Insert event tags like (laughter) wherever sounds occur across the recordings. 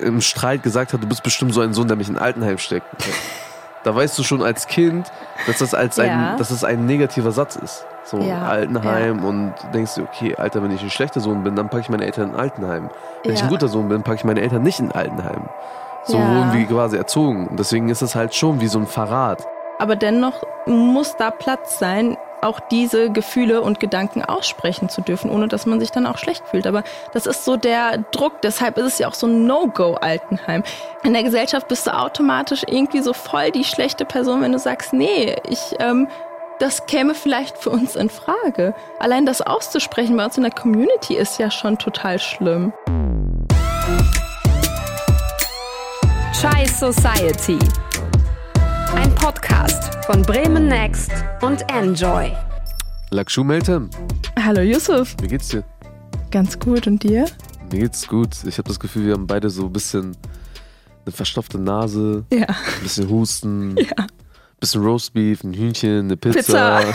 im Streit gesagt hat, du bist bestimmt so ein Sohn, der mich in ein Altenheim steckt. Da weißt du schon als Kind, dass das als ein, Ja. dass das ein negativer Satz ist. So Ja, Altenheim und denkst du, okay, Alter, wenn ich ein schlechter Sohn bin, dann packe ich meine Eltern in ein Altenheim. Wenn ich Ja. ein guter Sohn bin, packe ich meine Eltern nicht in ein Altenheim. So Ja. wurden wir quasi erzogen. Und deswegen ist es halt schon wie so ein Verrat. Aber dennoch muss da Platz sein, auch diese Gefühle und Gedanken aussprechen zu dürfen, ohne dass man sich dann auch schlecht fühlt. Aber das ist so der Druck. Deshalb ist es ja auch so ein No-Go-Altenheim. In der Gesellschaft bist du automatisch irgendwie so voll die schlechte Person, wenn du sagst, nee, ich, ähm, das käme vielleicht für uns in Frage. Allein das auszusprechen bei uns in der Community ist ja schon total schlimm. Chai Society. Podcast von Bremen Next und Enjoy. Lakshu Meltem, Hallo Yusuf, wie geht's dir? ganz gut und dir? Mir geht's gut. Ich habe das Gefühl, wir haben beide so ein bisschen eine verstopfte Nase, Ja. ein bisschen Husten, (laughs) Ja. ein bisschen Roastbeef, ein Hühnchen, eine Pizza. Pizza.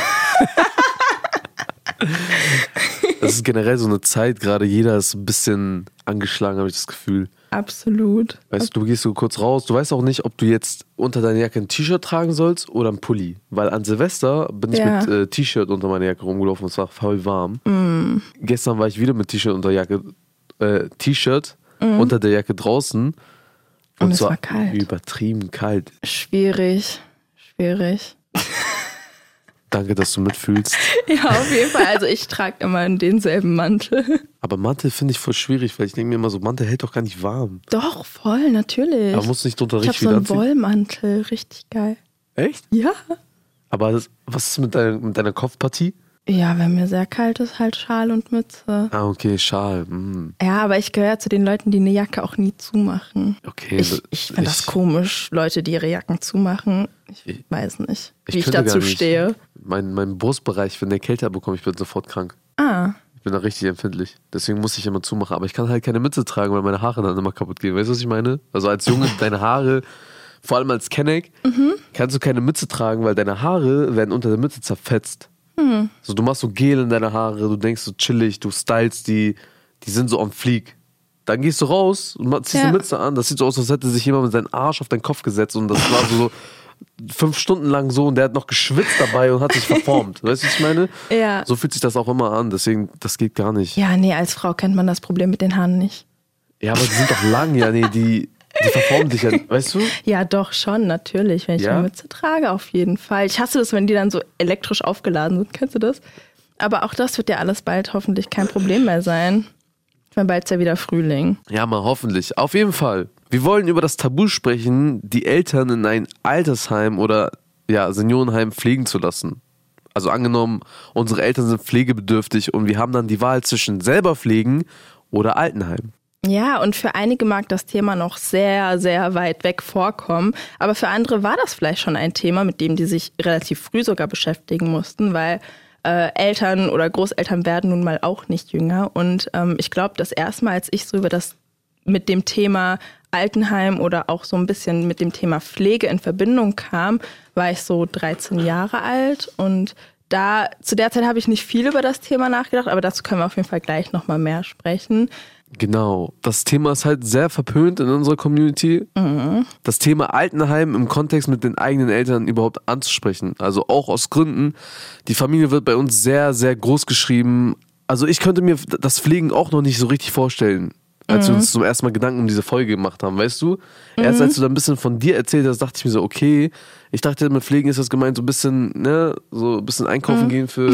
(laughs) (laughs) Das ist generell so eine Zeit, gerade jeder ist ein bisschen angeschlagen, habe ich das Gefühl. Absolut. Weißt du, du gehst so kurz raus, du weißt auch nicht, ob du jetzt unter deiner Jacke ein T-Shirt tragen sollst oder ein Pulli. Weil an Silvester bin ich Ja. mit äh, T-Shirt unter meiner Jacke rumgelaufen und es war voll warm. Mm. Gestern war ich wieder mit T-Shirt unter Jacke, äh, T-Shirt Mm. unter der Jacke draußen. Und es zwar war kalt. übertrieben kalt. Schwierig. Schwierig. Danke, dass du mitfühlst. (laughs) Ja, auf jeden Fall. Also ich trage immer denselben Mantel. Aber Mantel finde ich voll schwierig, weil ich denke mir immer so, Mantel hält doch gar nicht warm. Doch, voll, natürlich. Aber muss nicht drunter ich habe richtig so einen. Wollmantel, richtig geil. Echt? Ja. Aber das, was ist mit deiner, mit deiner Kopfpartie? Ja, wenn mir sehr kalt ist, halt Schal und Mütze. Ah, okay, Schal. Mm, Ja, aber ich gehöre zu den Leuten, die eine Jacke auch nie zumachen. okay. Ich, ich finde das komisch, Leute, die ihre Jacken zumachen. Ich, Ich- weiß nicht, wie ich, könnte dazu stehe. Mein, mein Brustbereich, wenn der kälter bekomme, ich bin sofort krank. Ah, Ich bin da richtig empfindlich. Deswegen muss ich immer zumachen. Aber ich kann halt keine Mütze tragen, weil meine Haare dann immer kaputt gehen. Weißt du, was ich meine? Also als Junge, (laughs) deine Haare, vor allem als Kenneck, Mhm. kannst du keine Mütze tragen, weil deine Haare werden unter der Mütze zerfetzt. Hm. So, du machst so Gel in deine Haare, du denkst so chillig, du stylst die, die sind so am Flieg. Dann gehst du raus und ziehst Ja. eine Mütze an. Das sieht so aus, als hätte sich jemand mit seinem Arsch auf deinen Kopf gesetzt und das war so (laughs) fünf Stunden lang so und der hat noch geschwitzt dabei und hat sich verformt. Weißt du, was ich meine? Ja. So fühlt sich das auch immer an. Deswegen, das geht gar nicht. ja, nee, als Frau kennt man das Problem mit den Haaren nicht. Ja, aber die sind doch lang, ja, nee, die, die verformen sich ja, (laughs) weißt du? Ja, doch schon, natürlich, wenn ich Ja? eine Mütze trage, auf jeden Fall. Ich hasse das, wenn die dann so elektrisch aufgeladen sind. Kennst du das? Aber auch das wird ja alles bald hoffentlich kein Problem mehr sein. Ich meine, bald ist ja wieder Frühling. Ja, mal hoffentlich. Auf jeden Fall. Wir wollen über das Tabu sprechen, die Eltern in ein Altersheim oder ja, Seniorenheim pflegen zu lassen. Also angenommen, unsere Eltern sind pflegebedürftig und wir haben dann die Wahl zwischen selber pflegen oder Altenheim. Ja, und für einige mag das Thema noch sehr, sehr weit weg vorkommen. Aber für andere war das vielleicht schon ein Thema, mit dem die sich relativ früh sogar beschäftigen mussten, weil äh, Eltern oder Großeltern werden nun mal auch nicht jünger. Und ähm, ich glaube, das erste Mal, als ich so über das mit dem Thema Altenheim oder auch so ein bisschen mit dem Thema Pflege in Verbindung kam, war ich so 13 Jahre alt und da zu der Zeit habe ich nicht viel über das Thema nachgedacht, aber dazu können wir auf jeden Fall gleich noch mal mehr sprechen. Genau. Das Thema ist halt sehr verpönt in unserer Community. Das Thema Altenheim im Kontext mit den eigenen Eltern überhaupt anzusprechen. Also auch aus Gründen. Die Familie wird bei uns sehr, sehr groß geschrieben. Also ich könnte mir das Pflegen auch noch nicht so richtig vorstellen. Als wir uns zum ersten Mal Gedanken um diese Folge gemacht haben, weißt du? Erst als du da ein bisschen von dir erzählt hast, dachte ich mir so, okay, ich dachte, mit Pflegen ist das gemeint, so ein bisschen, ne, so ein bisschen einkaufen gehen für,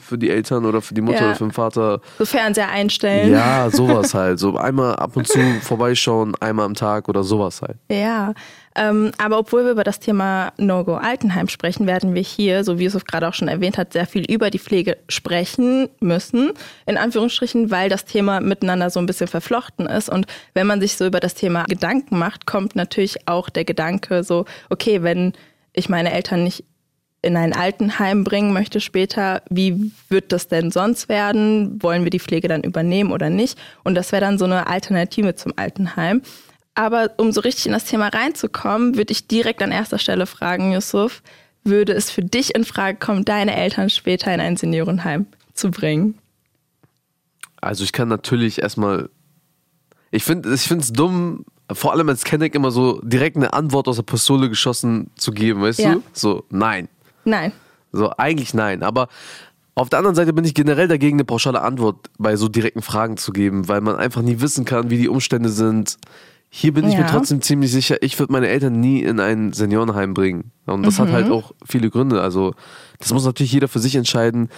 für die Eltern oder für die Mutter Ja. oder für den Vater. So Fernseher einstellen. Ja, sowas halt. So einmal ab und zu vorbeischauen, einmal am Tag oder sowas halt. Ja, ähm, aber obwohl wir über das Thema No-Go Altenheim sprechen, werden wir hier, so wie Yusuf gerade auch schon erwähnt hat, sehr viel über die Pflege sprechen müssen, in Anführungsstrichen, weil das Thema miteinander so ein bisschen verflochten ist. Und wenn man sich so über das Thema Gedanken macht, kommt natürlich auch der Gedanke so, okay, wenn ich meine Eltern nicht in ein Altenheim bringen möchte später, wie wird das denn sonst werden? Wollen wir die Pflege dann übernehmen oder nicht? Und das wäre dann so eine Alternative zum Altenheim. Aber um so richtig in das Thema reinzukommen, würde ich direkt an erster Stelle fragen, Yusuf, würde es für dich in Frage kommen, deine Eltern später in ein Seniorenheim zu bringen? Also ich kann natürlich erstmal. Ich finde ich es dumm, vor allem als Kenneck immer so direkt eine Antwort aus der Pistole geschossen zu geben, weißt Ja. du? So, nein. Nein. So, eigentlich nein. Aber auf der anderen Seite bin ich generell dagegen, eine pauschale Antwort bei so direkten Fragen zu geben, weil man einfach nie wissen kann, wie die Umstände sind. Hier bin ich mir Ja. trotzdem ziemlich sicher, ich würde meine Eltern nie in ein Seniorenheim bringen. Und das Mhm. hat halt auch viele Gründe. Also, das muss natürlich jeder für sich entscheiden.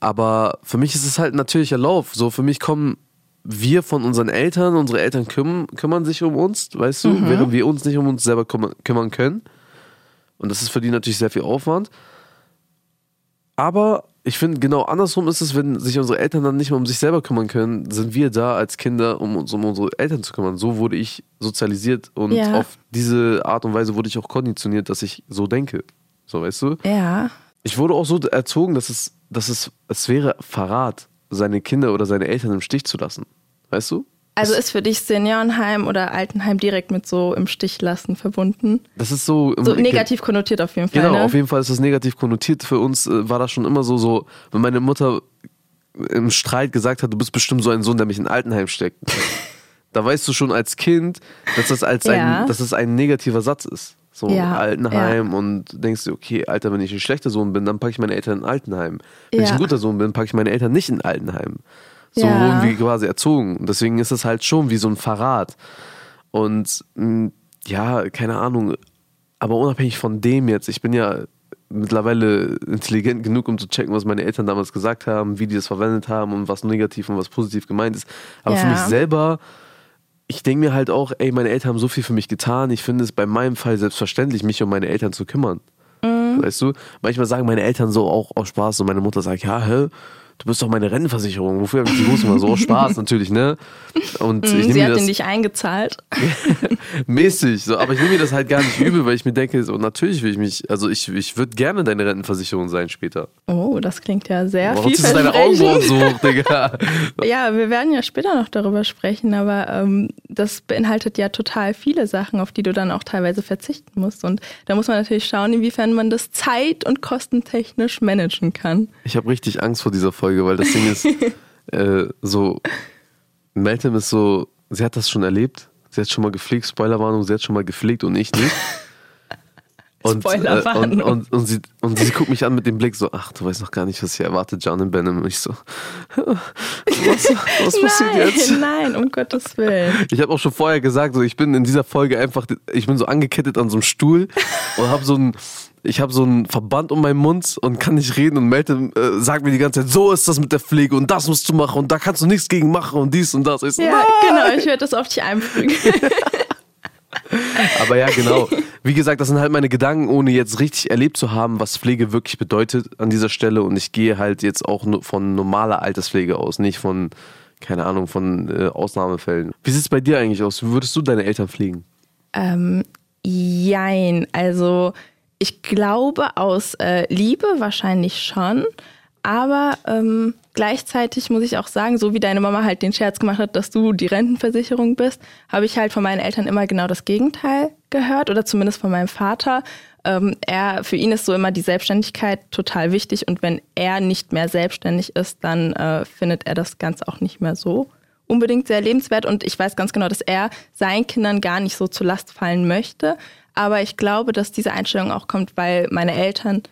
Aber für mich ist es halt ein natürlicher Lauf. So, für mich kommen wir von unseren Eltern, unsere Eltern kümmern, kümmern sich um uns, weißt du, Mhm. während wir uns nicht um uns selber kümmern können. Und das ist für die natürlich sehr viel Aufwand. Aber ich finde, genau andersrum ist es, wenn sich unsere Eltern dann nicht mehr um sich selber kümmern können, sind wir da als Kinder, um uns um unsere Eltern zu kümmern. So wurde ich sozialisiert und Ja. auf diese Art und Weise wurde ich auch konditioniert, dass ich so denke. So, weißt du? Ja. Ich wurde auch so erzogen, dass es, dass es, es wäre Verrat, seine Kinder oder seine Eltern im Stich zu lassen. Weißt du? Also ist für dich Seniorenheim oder Altenheim direkt mit so im Stich lassen verbunden? Das ist so. So negativ konnotiert auf jeden Fall. Genau, ne? auf jeden Fall ist das negativ konnotiert. Für uns äh, war das schon immer so, so, wenn meine Mutter im Streit gesagt hat, du bist bestimmt so ein Sohn, der mich in Altenheim steckt. da weißt du schon als Kind, dass das als Ja. ein, dass das ein negativer Satz ist. So Ja, Altenheim und denkst du, okay, Alter, wenn ich ein schlechter Sohn bin, dann packe ich meine Eltern in Altenheim. Wenn ich Ja. ein guter Sohn bin, packe ich meine Eltern nicht in Altenheim. So Ja. wurden wir quasi erzogen. Und Deswegen ist es halt schon wie so ein Verrat. Und mh, ja, keine Ahnung, aber unabhängig von dem jetzt, ich bin ja mittlerweile intelligent genug, um zu checken, was meine Eltern damals gesagt haben, wie die das verwendet haben und was negativ und was positiv gemeint ist. Aber für Ja. mich selber, ich denke mir halt auch, ey, meine Eltern haben so viel für mich getan. Ich finde es bei meinem Fall selbstverständlich, mich um meine Eltern zu kümmern. Weißt du? Manchmal sagen meine Eltern so auch aus Spaß und meine Mutter sagt, ja, hä? Du bist doch meine Rentenversicherung. Wofür habe ich die Hose mal so (laughs) Spaß natürlich, ne? Und ich Mhm, nehme Sie hat das in dich eingezahlt. (laughs) mäßig, so, aber ich nehme mir das halt gar nicht übel, weil ich mir denke, so natürlich will ich mich, also ich, ich würde gerne deine Rentenversicherung sein später. Oh, das klingt ja sehr Warum ziehst du deine Augenbrauen so hoch, Digga? (laughs) Ja, wir werden ja später noch darüber sprechen, aber ähm, das beinhaltet ja total viele Sachen, auf die du dann auch teilweise verzichten musst. Und da muss man natürlich schauen, inwiefern man das zeit- und kostentechnisch managen kann. Ich habe richtig Angst vor dieser Folge, weil das Ding ist, (laughs) äh, so, Meltem ist so, sie hat das schon erlebt, sie hat schon mal gepflegt, Spoilerwarnung, sie hat schon mal gepflegt und ich nicht. (laughs) Und, äh, und, Spoilerwarnung. und, und, sie, und sie guckt mich an mit dem Blick so, ach, du weißt noch gar nicht, was hier erwartet, John und Benham. Und ich so, (laughs) was, was passiert nein, jetzt? nein, um Gottes Willen. Ich habe auch schon vorher gesagt, so ich bin in dieser Folge einfach, ich bin so angekettet an so einem Stuhl und habe so ein, ich habe so einen Verband um meinen Mund und kann nicht reden und Melte äh, sagt mir die ganze Zeit, so ist das mit der Pflege und das musst du machen und da kannst du nichts gegen machen und dies und das. Ich so, Ja, "Nein." genau, ich werde das auf dich einprügeln. (laughs) Aber ja, genau. Wie gesagt, das sind halt meine Gedanken, ohne jetzt richtig erlebt zu haben, was Pflege wirklich bedeutet an dieser Stelle. Und ich gehe halt jetzt auch nur von normaler Alterspflege aus, nicht von, keine Ahnung, von äh, Ausnahmefällen. Wie sieht es bei dir eigentlich aus? Wie würdest du deine Eltern pflegen? Ähm, jein, also ich glaube aus äh, Liebe wahrscheinlich schon, aber ähm, gleichzeitig muss ich auch sagen, so wie deine Mama halt den Scherz gemacht hat, dass du die Rentenversicherung bist, habe ich halt von meinen Eltern immer genau das Gegenteil gehört oder zumindest von meinem Vater. Ähm, er, für ihn ist so immer die Selbstständigkeit total wichtig und wenn er nicht mehr selbstständig ist, dann äh, findet er das Ganze auch nicht mehr so unbedingt sehr lebenswert und ich weiß ganz genau, dass er seinen Kindern gar nicht so zur Last fallen möchte. Aber ich glaube, dass diese Einstellung auch kommt, weil meine Eltern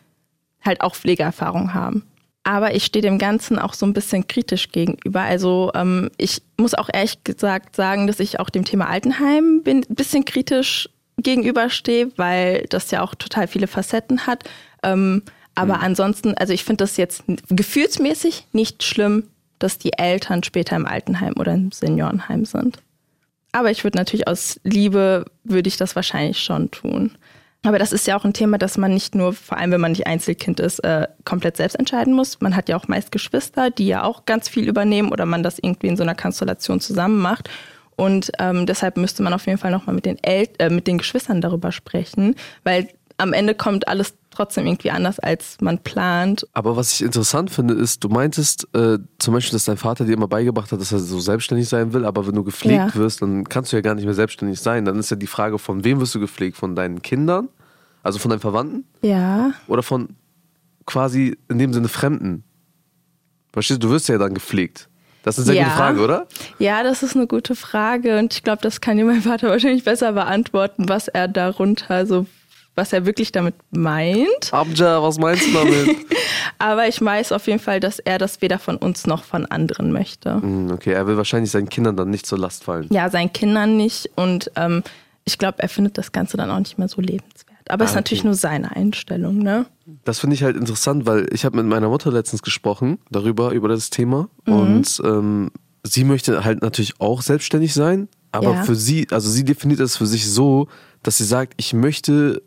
halt auch Pflegeerfahrung haben. Aber ich stehe dem Ganzen auch so ein bisschen kritisch gegenüber. Also ähm, ich muss auch ehrlich gesagt sagen, dass ich auch dem Thema Altenheim ein bisschen kritisch gegenüberstehe, weil das ja auch total viele Facetten hat. Ähm, aber ansonsten, also ich finde das jetzt gefühlsmäßig nicht schlimm, dass die Eltern später im Altenheim oder im Seniorenheim sind. Aber ich würde natürlich aus Liebe, würde ich das wahrscheinlich schon tun. Aber das ist ja auch ein Thema, dass man nicht nur, vor allem wenn man nicht Einzelkind ist, äh, komplett selbst entscheiden muss. Man hat ja auch meist Geschwister, die ja auch ganz viel übernehmen oder man das irgendwie in so einer Konstellation zusammen macht. Und ähm, deshalb müsste man auf jeden Fall nochmal mit, den El äh, mit den Geschwistern darüber sprechen, weil am Ende kommt alles trotzdem irgendwie anders, als man plant. Aber was ich interessant finde, ist, du meintest äh, zum Beispiel, dass dein Vater dir immer beigebracht hat, dass er so selbstständig sein will, aber wenn du gepflegt Ja. wirst, dann kannst du ja gar nicht mehr selbstständig sein. Dann ist ja die Frage, von wem wirst du gepflegt? Von deinen Kindern? Also von deinen Verwandten? Ja. Oder von quasi in dem Sinne Fremden? Verstehst du, du wirst ja dann gepflegt. Das ist eine sehr Ja. gute Frage, oder? Ja, das ist eine gute Frage und ich glaube, das kann dir mein Vater (laughs) wahrscheinlich besser beantworten, was er darunter, so was er wirklich damit meint. Abja, was meinst du damit? (laughs) Aber ich weiß auf jeden Fall, dass er das weder von uns noch von anderen möchte. Hm, okay, er will wahrscheinlich seinen Kindern dann nicht zur Last fallen. Ja, seinen Kindern nicht und ähm, ich glaube, er findet das Ganze dann auch nicht mehr so lebenswert. Aber es ist Ah, natürlich okay. nur seine Einstellung, ne? Das finde ich halt interessant, weil ich habe mit meiner Mutter letztens gesprochen darüber, über das Thema. Und ähm, sie möchte halt natürlich auch selbstständig sein, aber Ja. für sie, also sie definiert das für sich so, dass sie sagt, ich möchte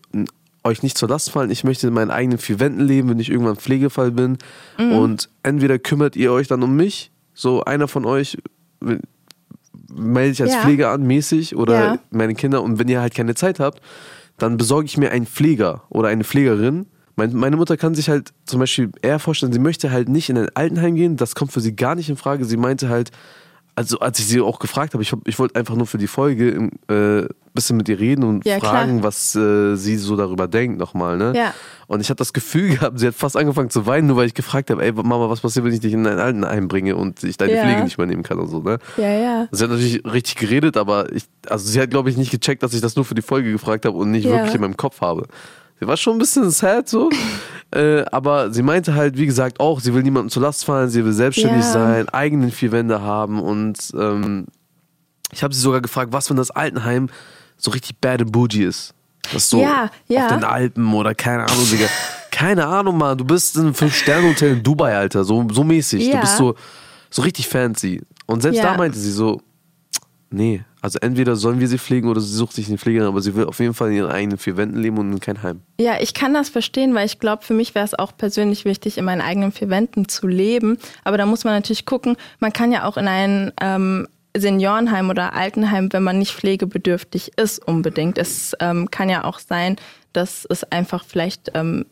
euch nicht zur Last fallen, ich möchte in meinen eigenen vier Wänden leben, wenn ich irgendwann Pflegefall bin. Und entweder kümmert ihr euch dann um mich, so einer von euch melde ich als Ja. Pfleger an, mäßig, oder Ja. meine Kinder. Und wenn ihr halt keine Zeit habt, dann besorge ich mir einen Pfleger oder eine Pflegerin. Mein, meine Mutter kann sich halt zum Beispiel eher vorstellen, sie möchte halt nicht in ein Altenheim gehen. Das kommt für sie gar nicht in Frage. Sie meinte halt, also als ich sie auch gefragt habe, ich, ich wollte einfach nur für die Folge ein äh, bisschen mit ihr reden und Ja, fragen, klar. was äh, sie so darüber denkt nochmal. Ne? Ja. Und ich hatte das Gefühl (laughs) gehabt, sie hat fast angefangen zu weinen, nur weil ich gefragt habe, ey Mama, was passiert, wenn ich dich in ein Altenheim bringe und ich deine Ja. Pflege nicht übernehmen kann und so. Ne? Ja, ja. Sie hat natürlich richtig geredet, aber ich, also sie hat, glaube ich, nicht gecheckt, dass ich das nur für die Folge gefragt habe und nicht wirklich in meinem Kopf habe. War schon ein bisschen sad so, (laughs) äh, aber sie meinte halt, wie gesagt, auch, sie will niemandem zur Last fallen, sie will selbstständig Ja. sein, eigenen vier Wände haben und ähm, ich habe sie sogar gefragt, was, wenn das Altenheim so richtig bad and bougie ist. Das so Ja, ja. auf den Alpen oder keine Ahnung, Digga. Keine Ahnung, Mann. Du bist in einem Fünf-Sterne-Hotel in Dubai, Alter. So, so mäßig. Du Ja. bist so, so richtig fancy. Und selbst da meinte sie so, nee, also entweder sollen wir sie pflegen oder sie sucht sich eine Pflegerin, aber sie will auf jeden Fall in ihren eigenen vier Wänden leben und in kein Heim. Ja, ich kann das verstehen, weil ich glaube, für mich wäre es auch persönlich wichtig, in meinen eigenen vier Wänden zu leben. Aber da muss man natürlich gucken, man kann ja auch in ein ähm, Seniorenheim oder Altenheim, wenn man nicht pflegebedürftig ist, unbedingt. Es ähm, kann ja auch sein, dass es einfach vielleicht, ähm,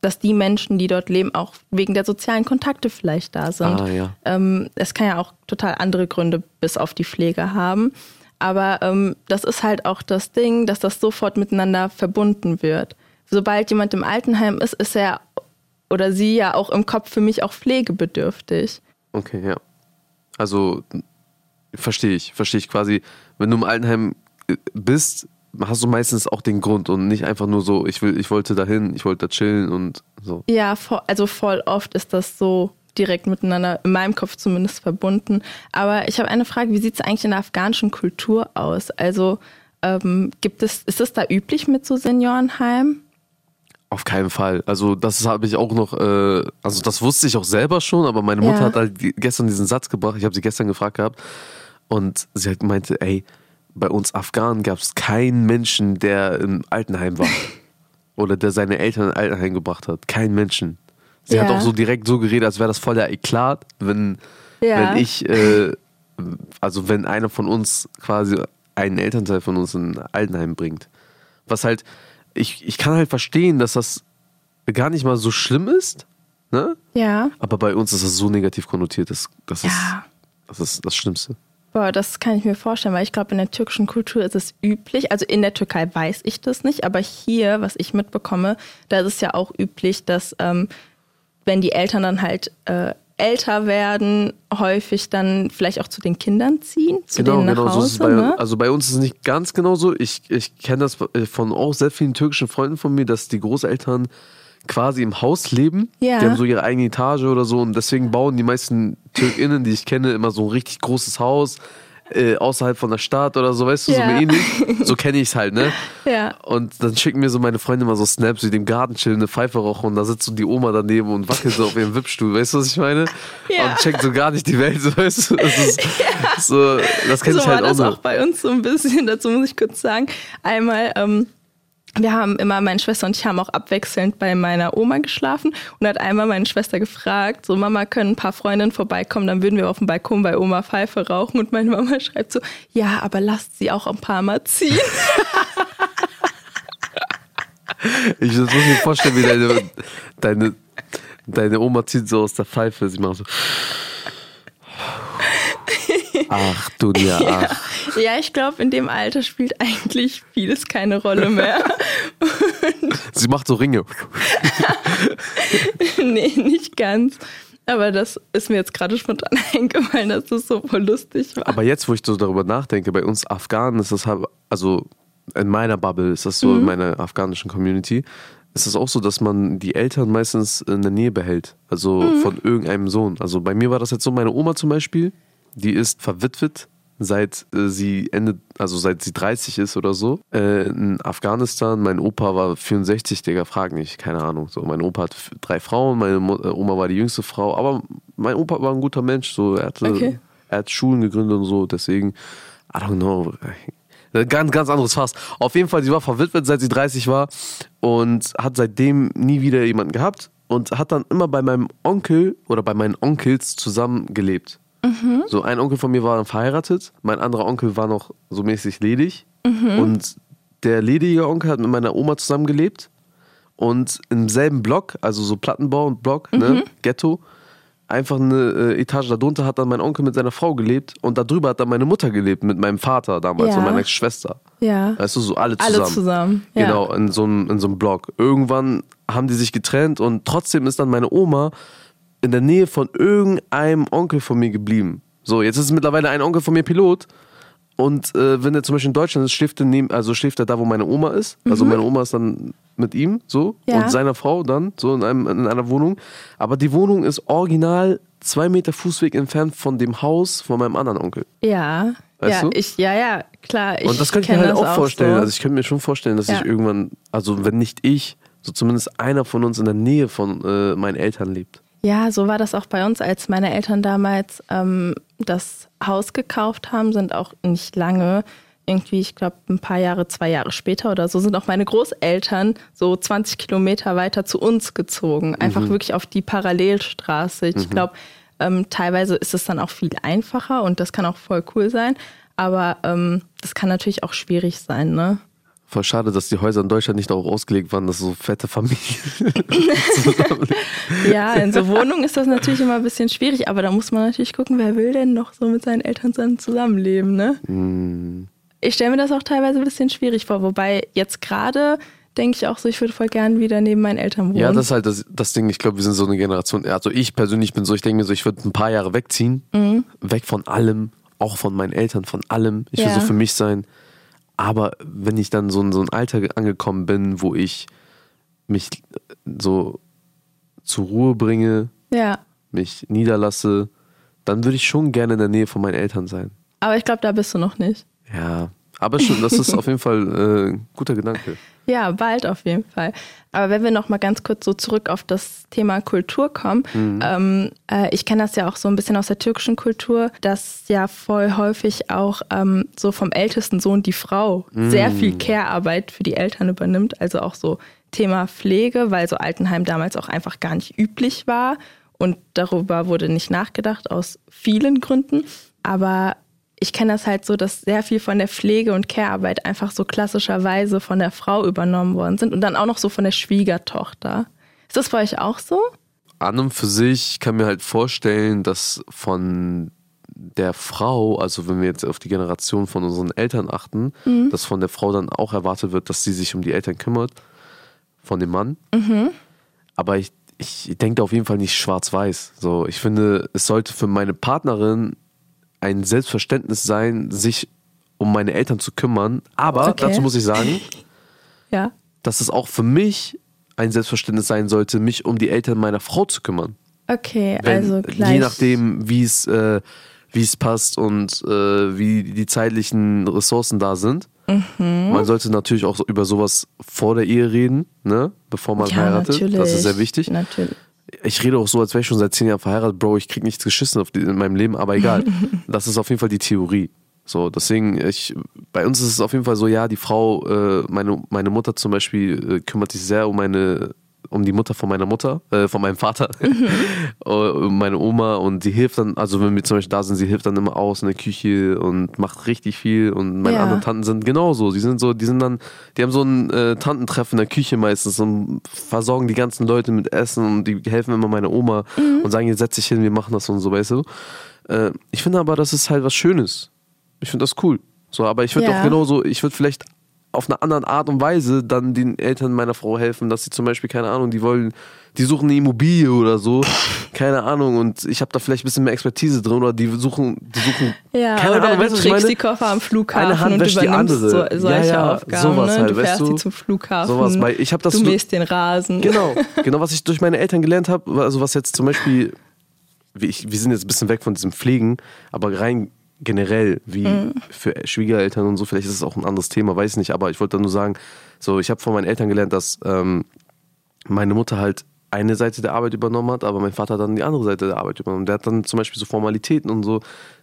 dass die Menschen, die dort leben, auch wegen der sozialen Kontakte vielleicht da sind. Ah, ja. Ähm, es kann ja auch total andere Gründe bis auf die Pflege haben. Aber ähm, das ist halt auch das Ding, dass das sofort miteinander verbunden wird. Sobald jemand im Altenheim ist, ist er oder sie ja auch im Kopf für mich auch pflegebedürftig. Okay, ja. Also, verstehe ich, verstehe ich quasi. Wenn du im Altenheim äh, bist, hast du meistens auch den Grund und nicht einfach nur so, ich will, ich wollte dahin, ich wollte da chillen und so. Ja, also voll oft ist das so direkt miteinander, in meinem Kopf zumindest verbunden. Aber ich habe eine Frage, wie sieht es eigentlich in der afghanischen Kultur aus? Also ähm, gibt es, ist es da üblich mit so Seniorenheimen? Auf keinen Fall. Also das habe ich auch noch, äh, also das wusste ich auch selber schon, aber meine Mutter Ja. hat halt gestern diesen Satz gebracht, ich habe sie gestern gefragt gehabt und sie halt meinte, ey, bei uns Afghanen gab es keinen Menschen, der im Altenheim war (laughs) oder der seine Eltern in Altenheim gebracht hat. Kein Menschen. Sie hat Ja. auch so direkt so geredet, als wäre das voll der Eklat, wenn, Ja. wenn ich, äh, also wenn einer von uns quasi einen Elternteil von uns in Altenheim bringt. Was halt, ich, ich kann halt verstehen, dass das gar nicht mal so schlimm ist, ne? Ja. Aber bei uns ist das so negativ konnotiert, das, das, ist, Ja. das ist das Schlimmste. Boah, das kann ich mir vorstellen, weil ich glaube, in der türkischen Kultur ist es üblich, also in der Türkei weiß ich das nicht, aber hier, was ich mitbekomme, da ist es ja auch üblich, dass ähm, wenn die Eltern dann halt äh, älter werden, häufig dann vielleicht auch zu den Kindern ziehen, zu denen nach so Hause. ist es bei, ne? Also bei uns ist es nicht ganz genau so. Ich, ich kenne das äh, von auch sehr vielen türkischen Freunden von mir, dass die Großeltern quasi im Haus leben. Ja. Die haben so ihre eigene Etage oder so und deswegen bauen die meisten TürkInnen, die ich kenne, immer so ein richtig großes Haus äh, außerhalb von der Stadt oder so, weißt du, so Ja. ähnlich. (laughs) So kenne ich es halt, ne? Ja. Und dann schicken mir so meine Freunde mal so Snaps, wie dem Garten chillen, eine Pfeife rauchen und da sitzt so die Oma daneben und wackelt so auf ihrem Wippstuhl, weißt du, was ich meine? Ja. Und checkt so gar nicht die Welt, so, (laughs) weißt du? Das ist so, das kenne so ich halt war auch das noch. auch bei uns so ein bisschen. Dazu muss ich kurz sagen. Einmal, ähm, wir haben immer, meine Schwester und ich haben auch abwechselnd bei meiner Oma geschlafen und hat einmal meine Schwester gefragt, so Mama, können ein paar Freundinnen vorbeikommen, dann würden wir auf dem Balkon bei Oma Pfeife rauchen und meine Mama (laughs) schreibt so, ja, aber lasst sie auch ein paar Mal ziehen. (laughs) Ich das muss mir vorstellen, wie deine, deine, deine Oma zieht so aus der Pfeife, sie macht so. Ach, Dunja, (laughs) ach. ja, ich glaube, in dem Alter spielt eigentlich vieles keine Rolle (laughs) mehr. (laughs) Sie macht so Ringe. nee, nicht ganz. Aber das ist mir jetzt gerade spontan eingefallen, dass das so voll lustig war. Aber jetzt, wo ich so darüber nachdenke, bei uns Afghanen ist das halt, also in meiner Bubble ist das so, Mhm. in meiner afghanischen Community, ist es auch so, dass man die Eltern meistens in der Nähe behält. Also Mhm. von irgendeinem Sohn. Also bei mir war das jetzt so, meine Oma zum Beispiel, die ist verwitwet, seit äh, sie Ende, also seit sie 30 ist oder so. Äh, in Afghanistan, mein Opa war 64, Digga, frag nicht, keine Ahnung. So, mein Opa hat drei Frauen, meine Mo äh, Oma war die jüngste Frau, aber mein Opa war ein guter Mensch, so, er hatte, Okay. er hat Schulen gegründet und so, deswegen, I don't know. Äh, Ganz, ganz anderes Fass. Auf jeden Fall, sie war verwitwet, seit sie 30 war und hat seitdem nie wieder jemanden gehabt und hat dann immer bei meinem Onkel oder bei meinen Onkels zusammen gelebt. So, ein Onkel von mir war dann verheiratet, mein anderer Onkel war noch so mäßig ledig und der ledige Onkel hat mit meiner Oma zusammen gelebt und im selben Block, also so Plattenbau und Block, ne, Ghetto, einfach eine äh, Etage darunter hat dann mein Onkel mit seiner Frau gelebt und darüber hat dann meine Mutter gelebt mit meinem Vater damals Ja. und meiner Schwester. Ja. Weißt du, so alle zusammen. Alle zusammen. Ja. Genau, in so, einem, in so einem Block. Irgendwann haben die sich getrennt und trotzdem ist dann meine Oma in der Nähe von irgendeinem Onkel von mir geblieben. So, jetzt ist mittlerweile ein Onkel von mir Pilot. Und äh, wenn er zum Beispiel in Deutschland ist, schläft er, neben, also schläft er da, wo meine Oma ist. Also meine Oma ist dann mit ihm so Mhm. Ja. und seiner Frau dann so in, einem, in einer Wohnung. Aber die Wohnung ist original zwei Meter Fußweg entfernt von dem Haus von meinem anderen Onkel. Ja. Weißt ja, du? ich, ja, ja, klar. Ich Und das kann ich mir halt auch vorstellen. So. Also ich könnte mir schon vorstellen, dass Ja. ich irgendwann, also wenn nicht ich, so zumindest einer von uns in der Nähe von äh, meinen Eltern lebt. Ja, so war das auch bei uns, als meine Eltern damals ähm, das Haus gekauft haben, sind auch nicht lange, irgendwie, ich glaube, ein paar Jahre, zwei Jahre später oder so, sind auch meine Großeltern so 20 Kilometer weiter zu uns gezogen. Einfach wirklich auf die Parallelstraße. Ich glaube, ähm, teilweise ist es dann auch viel einfacher und das kann auch voll cool sein. Aber ähm, das kann natürlich auch schwierig sein, ne? Voll schade, dass die Häuser in Deutschland nicht darauf ausgelegt waren, dass so fette Familien. (laughs) (laughs) Ja, in so Wohnungen ist das natürlich immer ein bisschen schwierig, aber da muss man natürlich gucken, wer will denn noch so mit seinen Eltern zusammen zusammenleben, ne? Hm. Ich stelle mir das auch teilweise ein bisschen schwierig vor, wobei jetzt gerade denke ich auch so, ich würde voll gern wieder neben meinen Eltern wohnen. ja, das ist halt das, das Ding. Ich glaube, wir sind so eine Generation. Also ich persönlich bin so, ich denke mir so, ich würde ein paar Jahre wegziehen. Mhm. Weg von allem, auch von meinen Eltern, von allem. Ich will Ja. so für mich sein. Aber wenn ich dann so in so ein Alter angekommen bin, wo ich mich so zur Ruhe bringe, ja, mich niederlasse, dann würde ich schon gerne in der Nähe von meinen Eltern sein. aber ich glaube, da bist du noch nicht. Ja, aber schon, das ist (laughs) auf jeden Fall äh, ein guter Gedanke. Ja, bald auf jeden Fall. Aber wenn wir noch mal ganz kurz so zurück auf das Thema Kultur kommen, ähm, äh, ich kenne das ja auch so ein bisschen aus der türkischen Kultur, dass ja voll häufig auch ähm, so vom ältesten Sohn die Frau sehr viel Care-Arbeit für die Eltern übernimmt. Also auch so Thema Pflege, weil so Altenheim damals auch einfach gar nicht üblich war und darüber wurde nicht nachgedacht aus vielen Gründen. Aber ich kenne das halt so, dass sehr viel von der Pflege- und Care-Arbeit einfach so klassischerweise von der Frau übernommen worden sind und dann auch noch so von der Schwiegertochter. Ist das bei euch auch so? An und für sich kann mir halt vorstellen, dass von der Frau, also wenn wir jetzt auf die Generation von unseren Eltern achten, dass von der Frau dann auch erwartet wird, dass sie sich um die Eltern kümmert, von dem Mann. Aber ich, ich denke auf jeden Fall nicht schwarz-weiß. So, ich finde, es sollte für meine Partnerin ein Selbstverständnis sein, sich um meine Eltern zu kümmern. Aber Okay. dazu muss ich sagen, (laughs) Ja. dass es auch für mich ein Selbstverständnis sein sollte, mich um die Eltern meiner Frau zu kümmern. Okay, Wenn, also gleich. je nachdem, wie es äh, wie es passt und äh, wie die zeitlichen Ressourcen da sind. Mhm. Man sollte natürlich auch über sowas vor der Ehe reden, ne? bevor man ja, heiratet. natürlich. Das ist sehr wichtig. Natürlich. Ich rede auch so, als wäre ich schon seit zehn Jahren verheiratet, Bro. Ich krieg nichts geschissen auf die, in meinem Leben, aber egal. (laughs) das ist auf jeden Fall die Theorie. So, deswegen, ich, bei uns ist es auf jeden Fall so, ja, die Frau, äh, meine, meine Mutter zum Beispiel, äh, kümmert sich sehr um meine, um die Mutter von meiner Mutter, äh, von meinem Vater, (laughs) äh, um meine Oma und die hilft dann, also wenn wir zum Beispiel da sind, sie hilft dann immer aus in der Küche und macht richtig viel und meine Ja. anderen Tanten sind genauso. Die sind so, die sind dann, die haben so ein äh, Tantentreffen in der Küche meistens und versorgen die ganzen Leute mit Essen und die helfen immer meiner Oma und sagen, jetzt setz dich hin, wir machen das und so, weißt du. Äh, ich finde aber, das ist halt was Schönes. Ich finde das cool. So, aber ich würde Ja. auch genauso, ich würde vielleicht auf eine andere Art und Weise dann den Eltern meiner Frau helfen, dass sie zum Beispiel, keine Ahnung, die wollen, die suchen eine Immobilie oder so, (laughs) keine Ahnung, und ich habe da vielleicht ein bisschen mehr Expertise drin oder die suchen, die suchen, (laughs) Ja, keine oder Ahnung, du weißt trägst meine? die Koffer am Flughafen Eine Hand und wäscht die übernimmst andere. so, solche Ja, ja, Aufgaben. sowas ne? halt, du weißt fährst du? die zum Flughafen, Sowas, weil ich hab das du so- mähst den Rasen. Genau, (laughs) genau, was ich durch meine Eltern gelernt habe, also was jetzt zum Beispiel, wie ich, wir sind jetzt ein bisschen weg von diesem Pflegen, aber rein generell, wie Mhm. für Schwiegereltern und so, vielleicht ist es auch ein anderes Thema, weiß nicht, aber ich wollte nur sagen, so, ich habe von meinen Eltern gelernt, dass ähm, meine Mutter halt eine Seite der Arbeit übernommen hat, aber mein Vater dann die andere Seite der Arbeit übernommen. Der hat dann zum Beispiel so Formalitäten und so,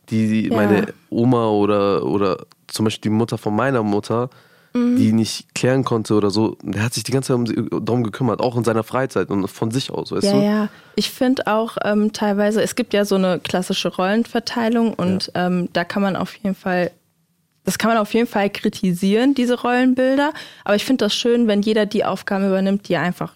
die, Ja. meine Oma oder, oder zum Beispiel die Mutter von meiner Mutter, Mhm. die nicht klären konnte oder so, der hat sich die ganze Zeit um sie, darum gekümmert, auch in seiner Freizeit und von sich aus, weißt Ja, du? ja. Ich finde auch ähm, teilweise, es gibt ja so eine klassische Rollenverteilung und ähm, da kann man auf jeden Fall, das kann man auf jeden Fall kritisieren, diese Rollenbilder. Aber ich finde das schön, wenn jeder die Aufgaben übernimmt, die er einfach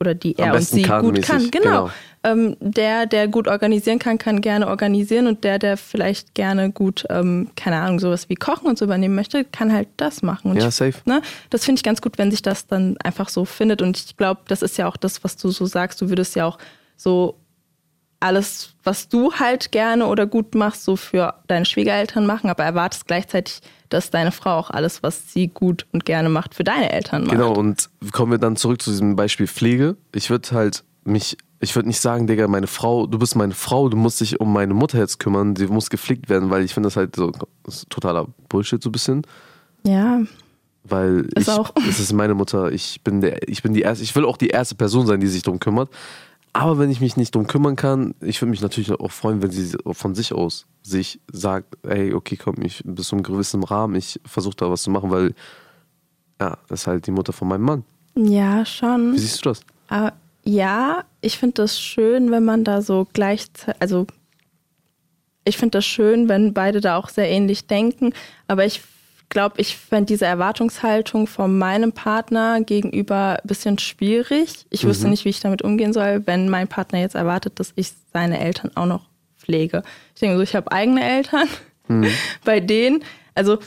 oder die er und sie gut kann. Genau. genau. Ähm, der, der gut organisieren kann, kann gerne organisieren und der, der vielleicht gerne gut, ähm, keine Ahnung, sowas wie Kochen und so übernehmen möchte, kann halt das machen. Und Ja, ich safe. Ne? Das finde ich ganz gut, wenn sich das dann einfach so findet. Und ich glaube, das ist ja auch das, was du so sagst. Du würdest ja auch so alles, was du halt gerne oder gut machst, so für deine Schwiegereltern machen, aber erwartest gleichzeitig, dass deine Frau auch alles, was sie gut und gerne macht, für deine Eltern macht. Genau, und kommen wir dann zurück zu diesem Beispiel Pflege. Ich würde halt mich, ich würde nicht sagen, Digga, meine Frau, du bist meine Frau, du musst dich um meine Mutter jetzt kümmern, die muss gepflegt werden, weil ich finde das halt so das ist totaler Bullshit so ein bisschen. Ja, Weil Ist ich, auch. es ist meine Mutter, ich bin der, ich bin die erste, ich will auch die erste Person sein, die sich darum kümmert. Aber wenn ich mich nicht darum kümmern kann, ich würde mich natürlich auch freuen, wenn sie von sich aus sich sagt, ey, okay, komm, ich bis zu einem gewissen Rahmen, ich versuche da was zu machen, weil ja, das ist halt die Mutter von meinem Mann. ja, schon. Wie siehst du das? Aber ja, ich finde das schön, wenn man da so gleichzeitig, also ich finde das schön, wenn beide da auch sehr ähnlich denken, aber ich glaube, ich fände diese Erwartungshaltung von meinem Partner gegenüber ein bisschen schwierig. Ich wüsste nicht, wie ich damit umgehen soll, wenn mein Partner jetzt erwartet, dass ich seine Eltern auch noch pflege. Ich denke so, ich habe eigene Eltern. (laughs) Bei denen, also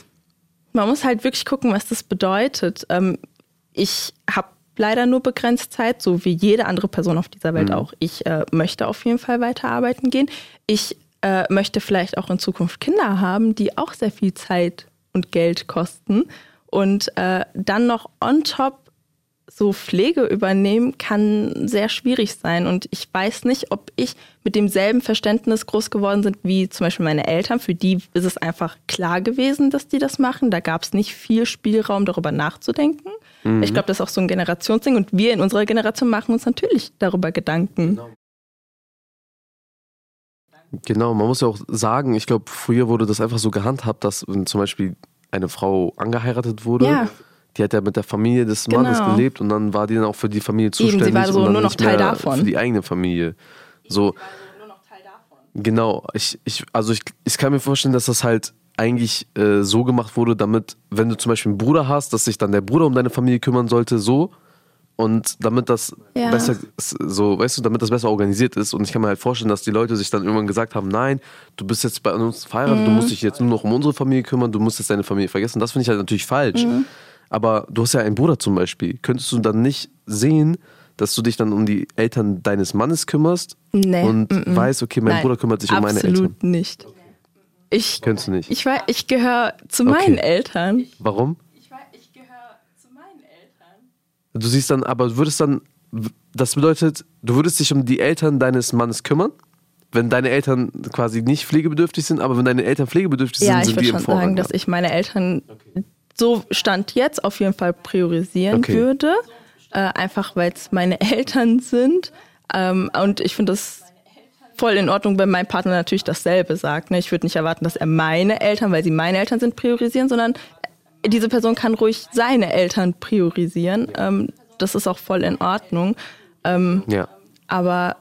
man muss halt wirklich gucken, was das bedeutet. Ähm, ich habe leider nur begrenzt Zeit, so wie jede andere Person auf dieser Welt auch. Ich äh, möchte auf jeden Fall weiterarbeiten gehen. Ich äh, möchte vielleicht auch in Zukunft Kinder haben, die auch sehr viel Zeit und Geld kosten. Und äh, dann noch on top so Pflege übernehmen kann sehr schwierig sein. Und ich weiß nicht, ob ich mit demselben Verständnis groß geworden bin wie zum Beispiel meine Eltern. Für die ist es einfach klar gewesen, dass die das machen. Da gab es nicht viel Spielraum, darüber nachzudenken. Ich glaube, das ist auch so ein Generationsding. Und wir in unserer Generation machen uns natürlich darüber Gedanken. Genau, man muss ja auch sagen, ich glaube, früher wurde das einfach so gehandhabt, dass wenn zum Beispiel eine Frau angeheiratet wurde, Ja. die hat ja mit der Familie des Mannes Genau. gelebt und dann war die dann auch für die Familie sie war zuständig so und dann nur noch Teil davon. für die eigene Familie. So, Genau, ich, ich, also ich, ich kann mir vorstellen, dass das halt eigentlich äh, so gemacht wurde, damit, wenn du zum Beispiel einen Bruder hast, dass sich dann der Bruder um deine Familie kümmern sollte, so. Und damit das Ja. besser, so, weißt du, damit das besser organisiert ist. Und ich kann mir halt vorstellen, dass die Leute sich dann irgendwann gesagt haben, nein, du bist jetzt bei uns verheiratet, du musst dich jetzt nur noch um unsere Familie kümmern, du musst jetzt deine Familie vergessen. Das finde ich halt natürlich falsch. Aber du hast ja einen Bruder zum Beispiel. Könntest du dann nicht sehen, dass du dich dann um die Eltern deines Mannes kümmerst Nee, und mm, mm. weißt, okay, mein Nein, Bruder kümmert sich um meine Absolut Eltern. nicht. Ich, Könntest du nicht. ich, war- ich gehöre zu meinen Okay. Eltern. Warum? Ich, ich gehöre zu meinen Eltern. Du siehst dann, aber du würdest dann, das bedeutet, du würdest dich um die Eltern deines Mannes kümmern, wenn deine Eltern quasi nicht pflegebedürftig sind, aber wenn deine Eltern pflegebedürftig Ja, sind, ich sind die würde im schon sagen, Vorrang. dass ich meine Eltern so Stand jetzt auf jeden Fall priorisieren Okay. würde. Äh, einfach weil es meine (laughs) Eltern sind. Ähm, und ich finde das voll in Ordnung, wenn mein Partner natürlich dasselbe sagt. Ne? Ich würde nicht erwarten, dass er meine Eltern, weil sie meine Eltern sind, priorisieren, sondern diese Person kann ruhig seine Eltern priorisieren. Ähm, das ist auch voll in Ordnung. Ähm, ja. aber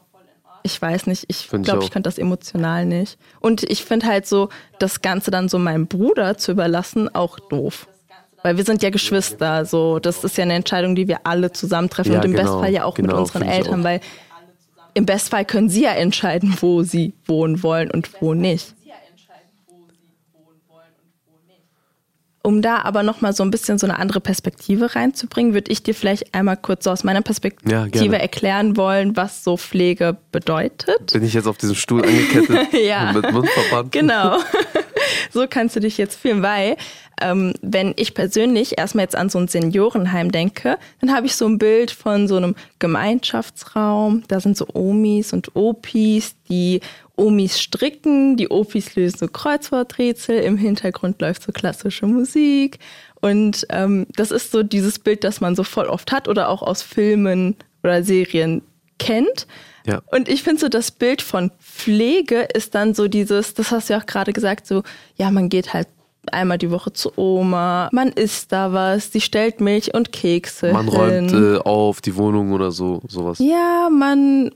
ich weiß nicht, ich glaube, ich könnte das emotional nicht. Und ich finde halt so, das Ganze dann so meinem Bruder zu überlassen, auch doof. Weil wir sind ja Geschwister, so das ist ja eine Entscheidung, die wir alle zusammen treffen Ja, und im genau, Bestfall ja auch mit genau, unseren find ich Eltern, auch. weil im Bestfall können sie ja entscheiden, wo sie wohnen wollen und wo nicht. um da aber nochmal so ein bisschen so eine andere Perspektive reinzubringen, würde ich dir vielleicht einmal kurz so aus meiner Perspektive Ja, erklären wollen, was so Pflege bedeutet. Bin ich jetzt auf diesem Stuhl angekettet (laughs) Ja. mit Mundverband? Genau. (laughs) so kannst du dich jetzt fühlen, weil ähm, wenn ich persönlich erstmal jetzt an so ein Seniorenheim denke, dann habe ich so ein Bild von so einem Gemeinschaftsraum. Da sind so Omis und Opis, die Omis stricken, die Opis lösen so Kreuzworträtsel, im Hintergrund läuft so klassische Musik. Und ähm, das ist so dieses Bild, das man so voll oft hat oder auch aus Filmen oder Serien kennt. Ja. Und ich finde so, das Bild von Pflege ist dann so dieses, das hast du ja auch gerade gesagt, so, ja, man geht halt einmal die Woche zu Oma, man isst da was, die stellt Milch und Kekse Man hin. räumt äh, auf die Wohnung oder so, sowas. ja, man,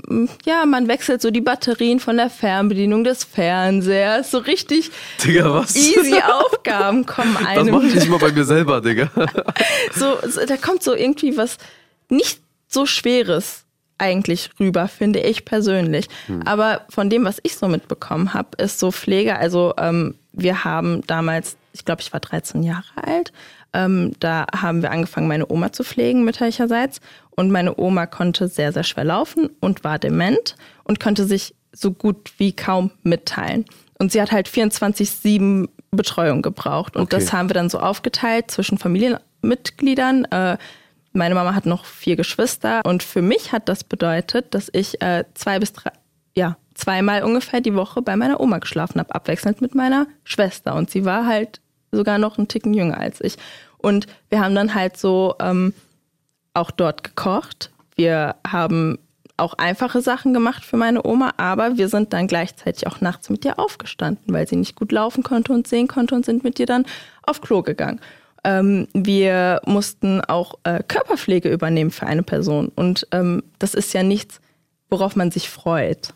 ja, man wechselt so die Batterien von der Fernbedienung des Fernsehers. So richtig Digga, was? easy (laughs) Aufgaben kommen Das einem. mache ich nicht mal bei mir selber, Digga. (laughs) so, so, da kommt so irgendwie was nicht so Schweres eigentlich rüber, finde ich persönlich. Aber von dem, was ich so mitbekommen habe, ist so Pflege. Also ähm, wir haben damals, ich glaube, ich war 13 Jahre alt. Ähm, da haben wir angefangen, meine Oma zu pflegen mütterlicherseits. Und meine Oma konnte sehr, sehr schwer laufen und war dement und konnte sich so gut wie kaum mitteilen. Und sie hat halt 24-7 Betreuung gebraucht. Und Okay. das haben wir dann so aufgeteilt zwischen Familienmitgliedern. Äh, meine Mama hat noch vier Geschwister. Und für mich hat das bedeutet, dass ich äh, zwei bis drei, ja, zweimal ungefähr die Woche bei meiner Oma geschlafen habe, abwechselnd mit meiner Schwester. Und sie war halt sogar noch einen Ticken jünger als ich. Und wir haben dann halt so ähm, auch dort gekocht. Wir haben auch einfache Sachen gemacht für meine Oma, aber wir sind dann gleichzeitig auch nachts mit ihr aufgestanden, weil sie nicht gut laufen konnte und sehen konnte und sind mit ihr dann auf Klo gegangen. Ähm, wir mussten auch äh, Körperpflege übernehmen für eine Person und ähm, das ist ja nichts, worauf man sich freut.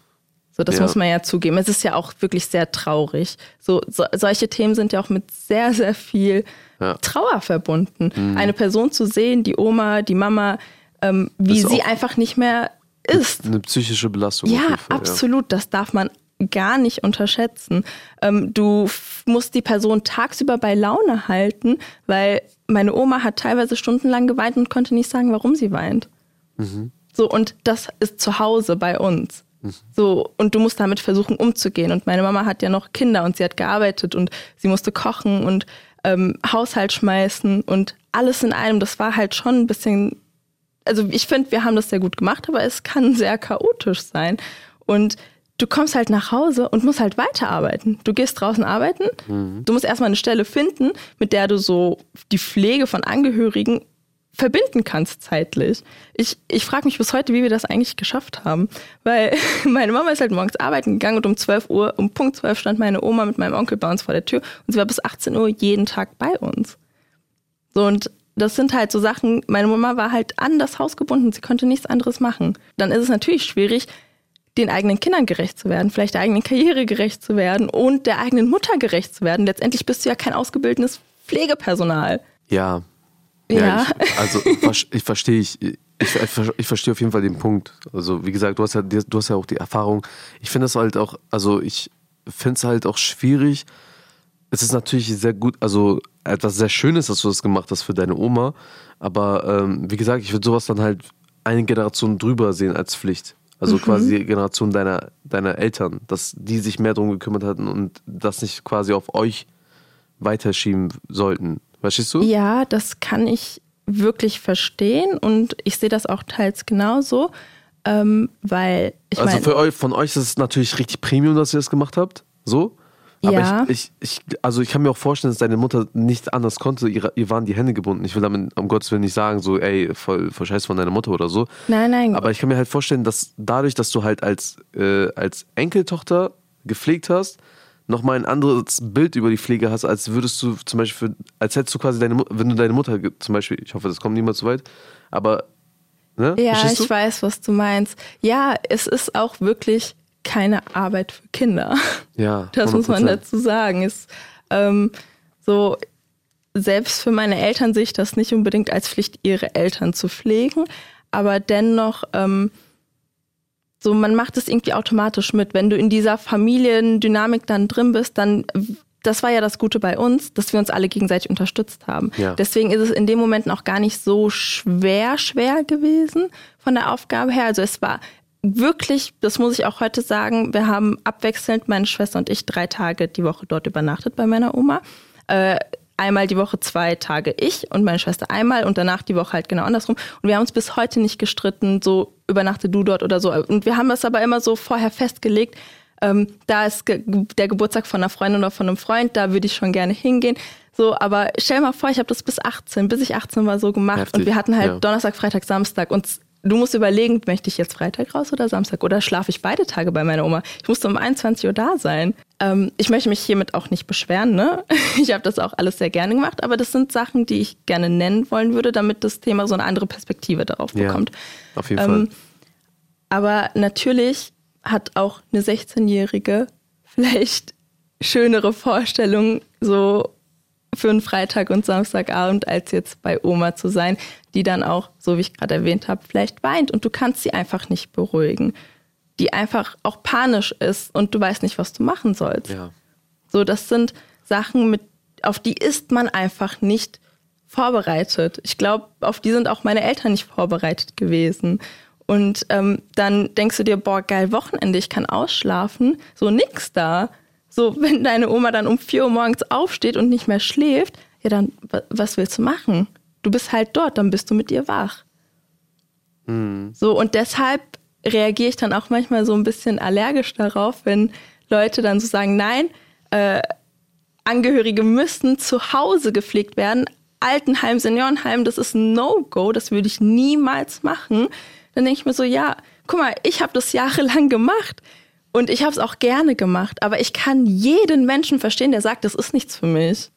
So, das Ja. muss man ja zugeben. Es ist ja auch wirklich sehr traurig. So, so solche Themen sind ja auch mit sehr, sehr viel Ja. Trauer verbunden. Eine Person zu sehen, die Oma, die Mama, ähm, wie sie einfach nicht mehr ist. Eine psychische Belastung. Ja, Fall, absolut. Das darf man gar nicht unterschätzen. Ähm, du musst die Person tagsüber bei Laune halten, weil meine Oma hat teilweise stundenlang geweint und konnte nicht sagen, warum sie weint. So, und das ist zu Hause bei uns. So, und du musst damit versuchen, umzugehen. Und meine Mama hat ja noch Kinder und sie hat gearbeitet und sie musste kochen und ähm, Haushalt schmeißen und alles in einem. Das war halt schon ein bisschen also ich finde, wir haben das sehr gut gemacht, aber es kann (laughs) sehr chaotisch sein. Und du kommst halt nach Hause und musst halt weiterarbeiten. Du gehst draußen arbeiten, du musst erstmal eine Stelle finden, mit der du so die Pflege von Angehörigen verbinden kannst zeitlich. Ich, ich frage mich bis heute, wie wir das eigentlich geschafft haben. Weil (laughs) meine Mama ist halt morgens arbeiten gegangen und um 12 Uhr, um Punkt 12 stand meine Oma mit meinem Onkel bei uns vor der Tür und sie war bis 18 Uhr jeden Tag bei uns. So, und das sind halt so Sachen, meine Mama war halt an das Haus gebunden, sie konnte nichts anderes machen. Dann ist es natürlich schwierig, den eigenen Kindern gerecht zu werden, vielleicht der eigenen Karriere gerecht zu werden und der eigenen Mutter gerecht zu werden. Letztendlich bist du ja kein ausgebildetes Pflegepersonal. Ja. Ja. Ich, also ich, verstehe ich, ich, ich, verstehe auf jeden Fall den Punkt. Also wie gesagt, du hast ja, du hast ja auch die Erfahrung. Ich finde es halt auch, also ich finde es halt auch schwierig. Es ist natürlich sehr gut, also etwas sehr Schönes, dass du das gemacht hast für deine Oma. Aber ähm, wie gesagt, ich würde sowas dann halt eine Generation drüber sehen als Pflicht. Also quasi die Generation deiner, deiner Eltern, dass die sich mehr darum gekümmert hatten und das nicht quasi auf euch weiterschieben sollten. Verstehst du? Ja, das kann ich wirklich verstehen und ich sehe das auch teils genauso, ähm, weil ich also meine, für euch, von euch ist es natürlich richtig Premium, dass ihr das gemacht habt. So. Aber Ja. ich, ich, ich, also ich kann mir auch vorstellen, dass deine Mutter nicht anders konnte. Ihr, ihr waren die Hände gebunden. Ich will damit um Gottes Willen nicht sagen, so, ey, voll, voll scheiße von deiner Mutter oder so. nein, nein, Aber ich kann mir halt vorstellen, dass dadurch, dass du halt als, äh, als Enkeltochter gepflegt hast, nochmal ein anderes Bild über die Pflege hast, als würdest du zum Beispiel, für, als hättest du quasi deine, wenn du deine Mutter zum Beispiel, ich hoffe, das kommt niemals so weit, aber, ne? Ja, Verstehst ich du? weiß, was du meinst. Ja, es ist auch wirklich keine Arbeit für Kinder. Ja, Das muss man 100%. dazu sagen. Ist ähm, so selbst für meine Eltern sehe ich das nicht unbedingt als Pflicht, ihre Eltern zu pflegen, aber dennoch ähm, so man macht es irgendwie automatisch mit. Wenn du in dieser Familiendynamik dann drin bist, dann das war ja das Gute bei uns, dass wir uns alle gegenseitig unterstützt haben. Ja. Deswegen ist es in dem Moment auch gar nicht so schwer, schwer gewesen von der Aufgabe her. Also es war wirklich, das muss ich auch heute sagen, wir haben abwechselnd, meine Schwester und ich, drei Tage die Woche dort übernachtet bei meiner Oma. Äh, einmal die Woche zwei Tage ich und meine Schwester einmal und danach die Woche halt genau andersrum. Und wir haben uns bis heute nicht gestritten, so übernachte du dort oder so. Und wir haben das aber immer so vorher festgelegt. Ähm, da ist ge der Geburtstag von einer Freundin oder von einem Freund, da würde ich schon gerne hingehen. So, aber stell mal vor, ich habe das bis 18, bis ich 18 war so gemacht Heftig, und wir hatten halt ja. Donnerstag, Freitag, Samstag und du musst überlegen, möchte ich jetzt Freitag raus oder Samstag oder schlafe ich beide Tage bei meiner Oma? Ich musste um 21 Uhr da sein. Ähm, ich möchte mich hiermit auch nicht beschweren, ne? (laughs) Ich habe das auch alles sehr gerne gemacht, aber das sind Sachen, die ich gerne nennen wollen würde, damit das Thema so eine andere Perspektive darauf Ja, bekommt. auf jeden Ähm, Fall. Aber natürlich hat auch eine 16-Jährige vielleicht schönere Vorstellungen so für einen Freitag und Samstagabend, als jetzt bei Oma zu sein, die dann auch, so wie ich gerade erwähnt habe, vielleicht weint und du kannst sie einfach nicht beruhigen. Die einfach auch panisch ist und du weißt nicht, was du machen sollst. Ja. So, das sind Sachen, mit, auf die ist man einfach nicht vorbereitet. Ich glaube, auf die sind auch meine Eltern nicht vorbereitet gewesen. Und ähm, dann denkst du dir, boah, geil, Wochenende, ich kann ausschlafen. So nix da. So, wenn deine Oma dann um 4 Uhr morgens aufsteht und nicht mehr schläft, ja, dann, wa- was willst du machen? Du bist halt dort, dann bist du mit ihr wach. So, und deshalb reagiere ich dann auch manchmal so ein bisschen allergisch darauf, wenn Leute dann so sagen, nein, äh, Angehörige müssen zu Hause gepflegt werden. Altenheim, Seniorenheim, das ist ein No-Go, das würde ich niemals machen. Dann denke ich mir so, ja, guck mal, ich habe das jahrelang (laughs) gemacht und ich habe es auch gerne gemacht, aber ich kann jeden Menschen verstehen, der sagt, das ist nichts für mich.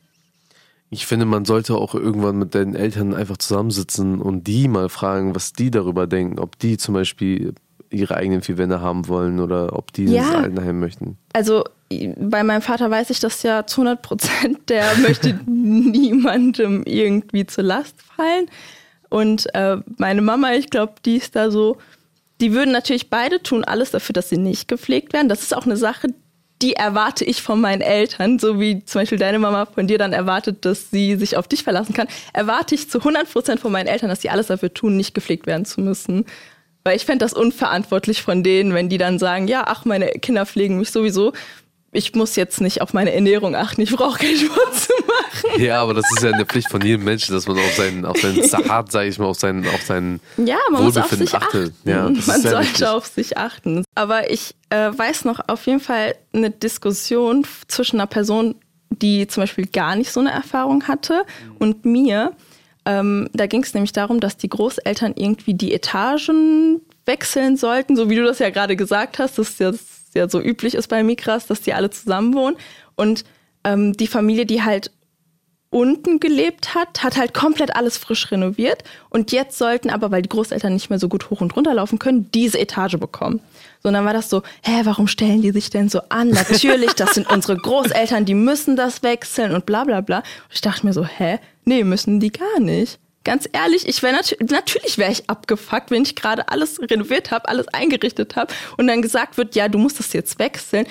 Ich finde, man sollte auch irgendwann mit deinen Eltern einfach zusammensitzen und die mal fragen, was die darüber denken. Ob die zum Beispiel ihre eigenen vier Wände haben wollen oder ob die Ja. ins Altenheim möchten. Also bei meinem Vater weiß ich das ja zu 100 Prozent. Der (laughs) möchte niemandem irgendwie zur Last fallen. Und äh, meine Mama, ich glaube, die ist da so, die würden natürlich beide tun alles dafür, dass sie nicht gepflegt werden. Das ist auch eine Sache, die erwarte ich von meinen Eltern, so wie zum Beispiel deine Mama von dir dann erwartet, dass sie sich auf dich verlassen kann, erwarte ich zu 100 Prozent von meinen Eltern, dass sie alles dafür tun, nicht gepflegt werden zu müssen. Weil ich fände das unverantwortlich von denen, wenn die dann sagen, ja, ach, meine Kinder pflegen mich sowieso. Ich muss jetzt nicht auf meine Ernährung achten, ich brauche keinen Sport zu machen. Ja, aber das ist ja eine Pflicht von jedem Menschen, dass man auf seinen, auf seinen Sahat, sage ich mal, auf seinen, auf seinen Ja, man muss auf sich achtet. achten. Ja, man sollte wichtig. auf sich achten. Aber ich äh, weiß noch auf jeden Fall eine Diskussion zwischen einer Person, die zum Beispiel gar nicht so eine Erfahrung hatte und mir. Ähm, da ging es nämlich darum, dass die Großeltern irgendwie die Etagen wechseln sollten, so wie du das ja gerade gesagt hast, dass das ja so üblich ist bei Mikras, dass die alle zusammen wohnen. Und ähm, die Familie, die halt unten gelebt hat, hat halt komplett alles frisch renoviert. Und jetzt sollten aber, weil die Großeltern nicht mehr so gut hoch und runter laufen können, diese Etage bekommen. So, und dann war das so, hä, warum stellen die sich denn so an? Natürlich, das sind unsere Großeltern, die müssen das wechseln und bla bla bla. Und ich dachte mir so, hä, nee, müssen die gar nicht. Ganz ehrlich, ich wäre nat natürlich wäre ich abgefuckt, wenn ich gerade alles renoviert habe, alles eingerichtet habe und dann gesagt wird, ja, du musst das jetzt wechseln.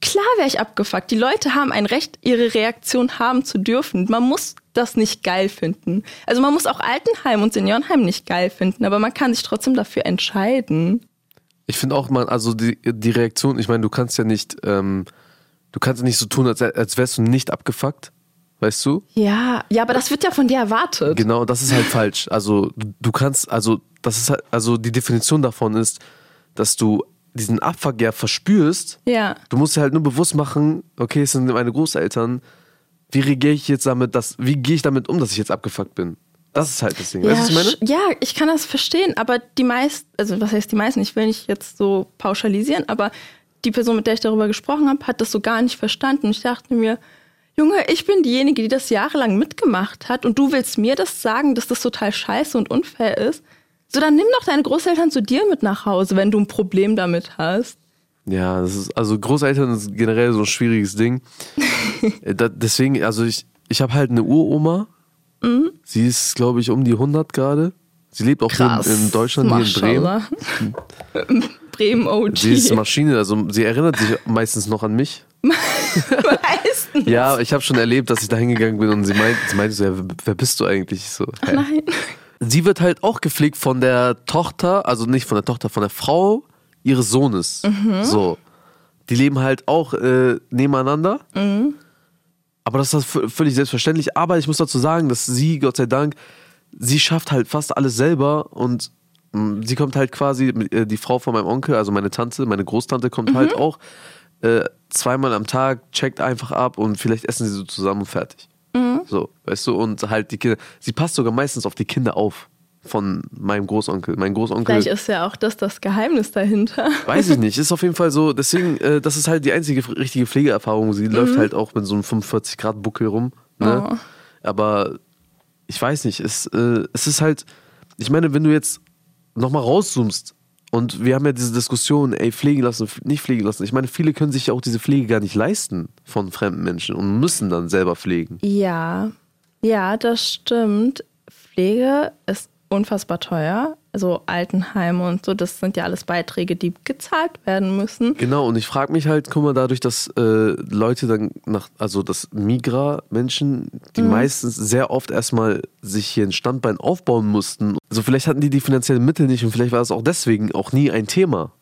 Klar wäre ich abgefuckt. Die Leute haben ein Recht, ihre Reaktion haben zu dürfen. Man muss das nicht geil finden. Also man muss auch Altenheim und Seniorenheim nicht geil finden, aber man kann sich trotzdem dafür entscheiden. Ich finde auch, man, also die, die Reaktion, ich meine, du kannst ja nicht, ähm, du kannst nicht so tun, als, als wärst du nicht abgefuckt. Weißt du? Ja, ja, aber das wird ja von dir erwartet. Genau, das ist halt (laughs) falsch. Also du- kannst, also das ist halt, also die Definition davon ist, dass du diesen Abfuck ja verspürst. Ja. Du musst dir halt nur bewusst machen, okay, es sind meine Großeltern. Wie reagiere ich jetzt damit, dass, wie gehe ich damit um, dass ich jetzt abgefuckt bin? Das ist halt das Ding. Ja, weißt du, was ich meine? ja, ich kann das verstehen, aber die meisten, also was heißt die meisten, ich will nicht jetzt so pauschalisieren, aber die Person, mit der ich darüber gesprochen habe, hat das so gar nicht verstanden. Ich dachte mir, Junge, ich bin diejenige, die das jahrelang mitgemacht hat und du willst mir das sagen, dass das total scheiße und unfair ist? So, dann nimm doch deine Großeltern zu dir mit nach Hause, wenn du ein Problem damit hast. Ja, das ist, also Großeltern ist generell so ein schwieriges Ding. (laughs) Äh, da, deswegen, also ich, ich habe halt eine Uroma. Mhm. Sie ist, glaube ich, um die 100 gerade. Sie lebt auch in, in Deutschland, hier in Bremen. Maschallah. (laughs) Bremen OG. Sie ist Maschine, also sie erinnert sich meistens noch an mich. Meistens. Ja, ich habe schon erlebt, dass ich da hingegangen bin und sie meinte, sie meinte so, ja, wer bist du eigentlich? Ich So, hä? Nein. Sie wird halt auch gepflegt von der Tochter, also nicht von der Tochter, von der Frau ihres Sohnes. So. Die leben halt auch äh, nebeneinander. Aber das ist v- völlig selbstverständlich. Aber ich muss dazu sagen, dass sie, Gott sei Dank, sie schafft halt fast alles selber und mh, sie kommt halt quasi, äh, die Frau von meinem Onkel, also meine Tante, meine Großtante kommt halt auch äh, zweimal am Tag, checkt einfach ab und vielleicht essen sie so zusammen und fertig. So, weißt du, und halt die Kinder, sie passt sogar meistens auf die Kinder auf von meinem Großonkel. Mein Großonkel. Vielleicht ist ja auch das das Geheimnis dahinter. Weiß ich nicht, (laughs) ist auf jeden Fall so. Deswegen, äh, das ist halt die einzige richtige Pflegeerfahrung. Sie läuft halt auch mit so einem 45 Grad Buckel rum. Ne? Oh. Aber ich weiß nicht, es, äh, es ist halt, ich meine, wenn du jetzt nochmal rauszoomst und wir haben ja diese Diskussion, ey, pflegen lassen, nicht pflegen lassen. Ich meine, viele können sich ja auch diese Pflege gar nicht leisten von fremden Menschen und müssen dann selber pflegen. Ja, ja, das stimmt. Pflege ist unfassbar teuer. Also Altenheime und so, das sind ja alles Beiträge, die gezahlt werden müssen. Genau, und ich frage mich halt, guck mal, dadurch, dass äh, Leute dann nach, also dass Migra-Menschen, die meistens sehr oft erstmal sich hier ein Standbein aufbauen mussten, also vielleicht hatten die die finanziellen Mittel nicht und vielleicht war es auch deswegen auch nie ein Thema,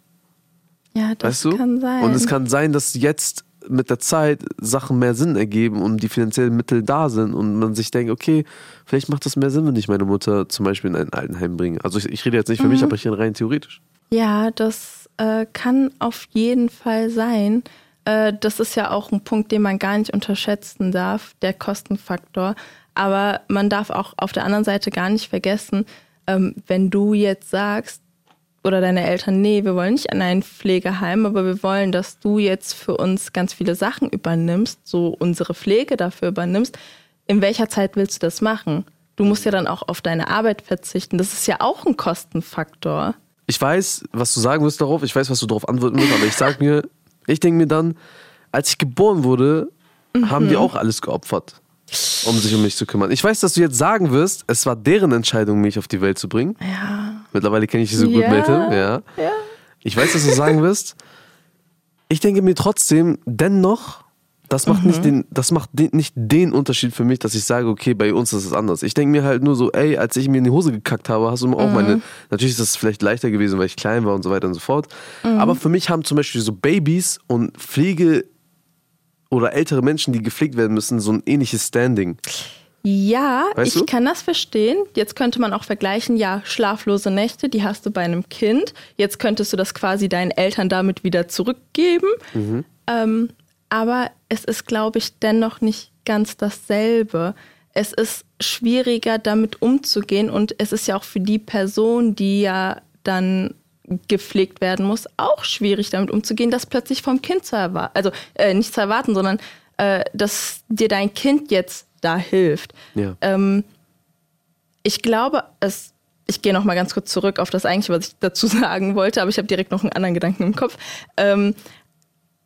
Ja, das weißt du? kann sein. Und es kann sein, dass jetzt mit der Zeit Sachen mehr Sinn ergeben und die finanziellen Mittel da sind und man sich denkt, okay, vielleicht macht das mehr Sinn, wenn ich meine Mutter zum Beispiel in ein Altenheim bringe. Also ich, ich rede jetzt nicht für mich, aber hier rein theoretisch. Ja, das äh, kann auf jeden Fall sein. Äh, das ist ja auch ein Punkt, den man gar nicht unterschätzen darf, der Kostenfaktor. Aber man darf auch auf der anderen Seite gar nicht vergessen, ähm, wenn du jetzt sagst, oder deine Eltern, nee, wir wollen nicht in ein Pflegeheim, aber wir wollen, dass du jetzt für uns ganz viele Sachen übernimmst, so unsere Pflege dafür übernimmst. In welcher Zeit willst du das machen? Du musst ja dann auch auf deine Arbeit verzichten. Das ist ja auch ein Kostenfaktor. ich weiß, was du sagen wirst darauf, ich weiß, was du darauf antworten wirst, aber ich sag mir, ich denke mir dann, als ich geboren wurde, haben die auch alles geopfert, um sich um mich zu kümmern. Ich weiß, dass du jetzt sagen wirst, es war deren Entscheidung, mich auf die Welt zu bringen. Ja. Mittlerweile kenne ich dich so gut, Ja. Mette. Ja. Ja. Ich weiß, dass du sagen wirst. Ich denke mir trotzdem, dennoch, das macht, nicht, den, das macht den, nicht den Unterschied für mich, dass ich sage, okay, bei uns ist es anders. Ich denke mir halt nur so, ey, als ich mir in die Hose gekackt habe, hast du mir auch meine. Natürlich ist das vielleicht leichter gewesen, weil ich klein war und so weiter und so fort. Aber für mich haben zum Beispiel so Babys und Pflege oder ältere Menschen, die gepflegt werden müssen, so ein ähnliches Standing. Ja, Weißt ich du? kann das verstehen. Jetzt könnte man auch vergleichen, ja, schlaflose Nächte, die hast du bei einem Kind. Jetzt könntest du das quasi deinen Eltern damit wieder zurückgeben. Ähm, aber es ist, glaube ich, dennoch nicht ganz dasselbe. Es ist schwieriger, damit umzugehen und es ist ja auch für die Person, die ja dann gepflegt werden muss, auch schwierig damit umzugehen, das plötzlich vom Kind zu erwarten. Also äh, nicht zu erwarten, sondern äh, dass dir dein Kind jetzt da hilft. Ja. Ähm, ich glaube, es, ich gehe noch mal ganz kurz zurück auf das eigentliche, was ich dazu (laughs) sagen wollte, aber ich habe direkt noch einen anderen Gedanken im Kopf. Ähm,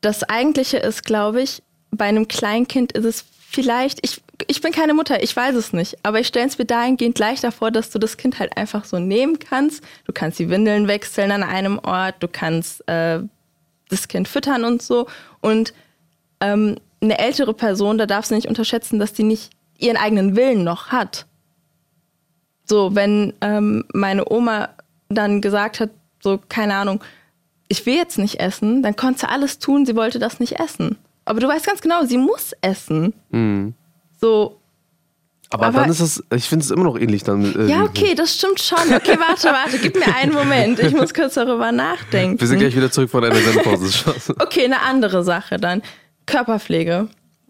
das Eigentliche ist, glaube ich, bei einem Kleinkind ist es vielleicht, ich, ich bin keine Mutter, ich weiß es nicht, aber ich stelle es mir dahingehend leichter vor, dass du das Kind halt einfach so nehmen kannst. Du kannst die Windeln wechseln an einem Ort, du kannst äh, das Kind füttern und so. Und ähm, eine ältere Person, da darfst du nicht unterschätzen, dass die nicht ihren eigenen Willen noch hat. So, wenn ähm, meine Oma dann gesagt hat, so, keine Ahnung, ich will jetzt nicht essen, dann konnte sie alles tun, sie wollte das nicht essen. Aber du weißt ganz genau, sie muss essen. So, Aber, Aber- dann ist das, ich finde es immer noch ähnlich dann. Äh, ja, okay, das stimmt schon. Okay, warte, warte, gib mir einen Moment. Ich muss kurz darüber nachdenken. Wir sind gleich wieder zurück von einer Sendpause. (laughs) Okay, eine andere Sache dann. Körperpflege.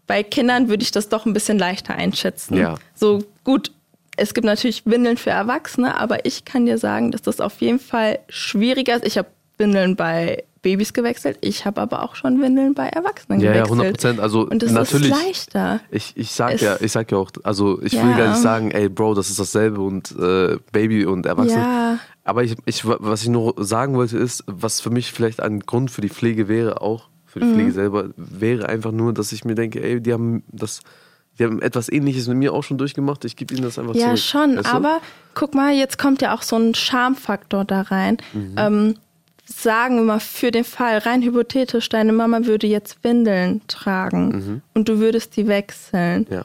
Bei Kindern würde ich das doch ein bisschen leichter einschätzen. Ja. So gut, es gibt natürlich Windeln für Erwachsene, aber ich kann dir sagen, dass das auf jeden Fall schwieriger ist. Ich habe Windeln bei Babys gewechselt, ich habe aber auch schon Windeln bei Erwachsenen Ja, ja, gewechselt. 100 Prozent. Also Und das natürlich. ist leichter. Ich, ich sag Es- ja, ich sag ja auch, also ich will Ja. gar nicht sagen, ey Bro, das ist dasselbe und äh, Baby und Erwachsene. Ja. Aber ich, ich, was ich nur sagen wollte ist, was für mich vielleicht ein Grund für die Pflege wäre, auch für die Mhm. Pflege selber, wäre einfach nur, dass ich mir denke, ey, die haben das, die haben etwas ähnliches mit mir auch schon durchgemacht, ich gebe ihnen das einfach Ja, zurück. schon, Weißt du? aber guck mal, jetzt kommt ja auch so ein Charmfaktor da rein. Mhm. Ähm, sagen wir mal für den Fall, rein hypothetisch, deine Mama würde jetzt Windeln tragen mhm. und du würdest die wechseln. Ja.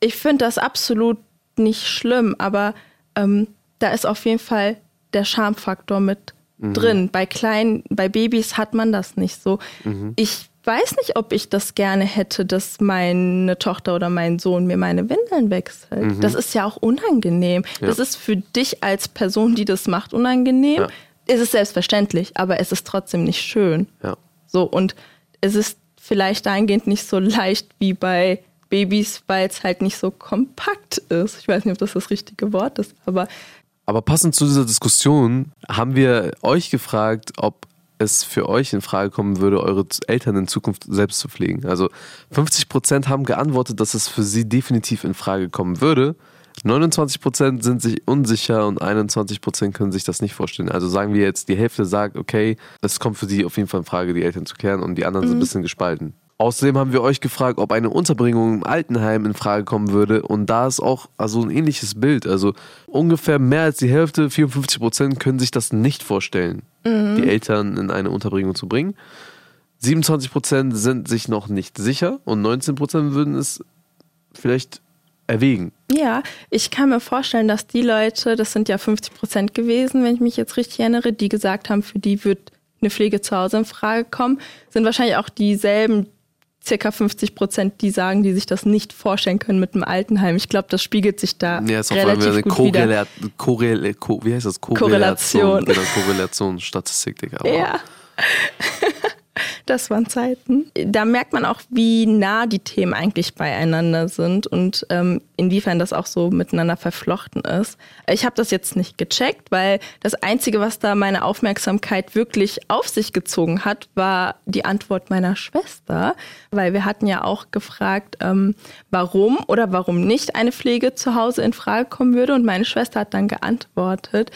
Ich finde das absolut nicht schlimm, aber ähm, da ist auf jeden Fall der Schamfaktor mit mhm. drin. Bei kleinen, bei Babys hat man das nicht so. Mhm. Ich weiß nicht, ob ich das gerne hätte, dass meine Tochter oder mein Sohn mir meine Windeln wechselt. Mhm. Das ist ja auch unangenehm. Ja. Das ist für dich als Person, die das macht, unangenehm. Ja. Es ist selbstverständlich, aber es ist trotzdem nicht schön. Ja. So, und es ist vielleicht dahingehend nicht so leicht wie bei Babys, weil es halt nicht so kompakt ist. Ich weiß nicht, ob das das richtige Wort ist, aber. Aber passend zu dieser Diskussion haben wir euch gefragt, ob es für euch in Frage kommen würde, eure Eltern in Zukunft selbst zu pflegen. Also 50 Prozent haben geantwortet, dass es für sie definitiv in Frage kommen würde. 29 Prozent sind sich unsicher und 21 Prozent können sich das nicht vorstellen. Also sagen wir jetzt, die Hälfte sagt, okay, es kommt für sie auf jeden Fall in Frage, die Eltern zu klären und die anderen mhm. sind ein bisschen gespalten. Außerdem haben wir euch gefragt, ob eine Unterbringung im Altenheim in Frage kommen würde. Und da ist auch also ein ähnliches Bild. Also ungefähr mehr als die Hälfte, 54 Prozent, können sich das nicht vorstellen, mhm. die Eltern in eine Unterbringung zu bringen. 27 Prozent sind sich noch nicht sicher und 19 Prozent würden es vielleicht erwägen. Ja, ich kann mir vorstellen, dass die Leute, das sind ja 50 Prozent gewesen, wenn ich mich jetzt richtig erinnere, die gesagt haben, für die wird eine Pflege zu Hause in Frage kommen, sind wahrscheinlich auch dieselben, circa 50 Prozent, die sagen, die sich das nicht vorstellen können mit einem Altenheim. Ich glaube, das spiegelt sich da ja, ist auch relativ eine gut Korrela Korrela Ko wie heißt das? Korrelation. Genau, Korrelation, Statistik, Digga. Ja. (laughs) (laughs) Das waren Zeiten. Da merkt man auch, wie nah die Themen eigentlich beieinander sind und ähm, inwiefern das auch so miteinander verflochten ist. Ich habe das jetzt nicht gecheckt, weil das Einzige, was da meine Aufmerksamkeit wirklich auf sich gezogen hat, war die Antwort meiner Schwester, weil wir hatten ja auch gefragt, ähm, warum oder warum nicht eine Pflege zu Hause in Frage kommen würde und meine Schwester hat dann geantwortet,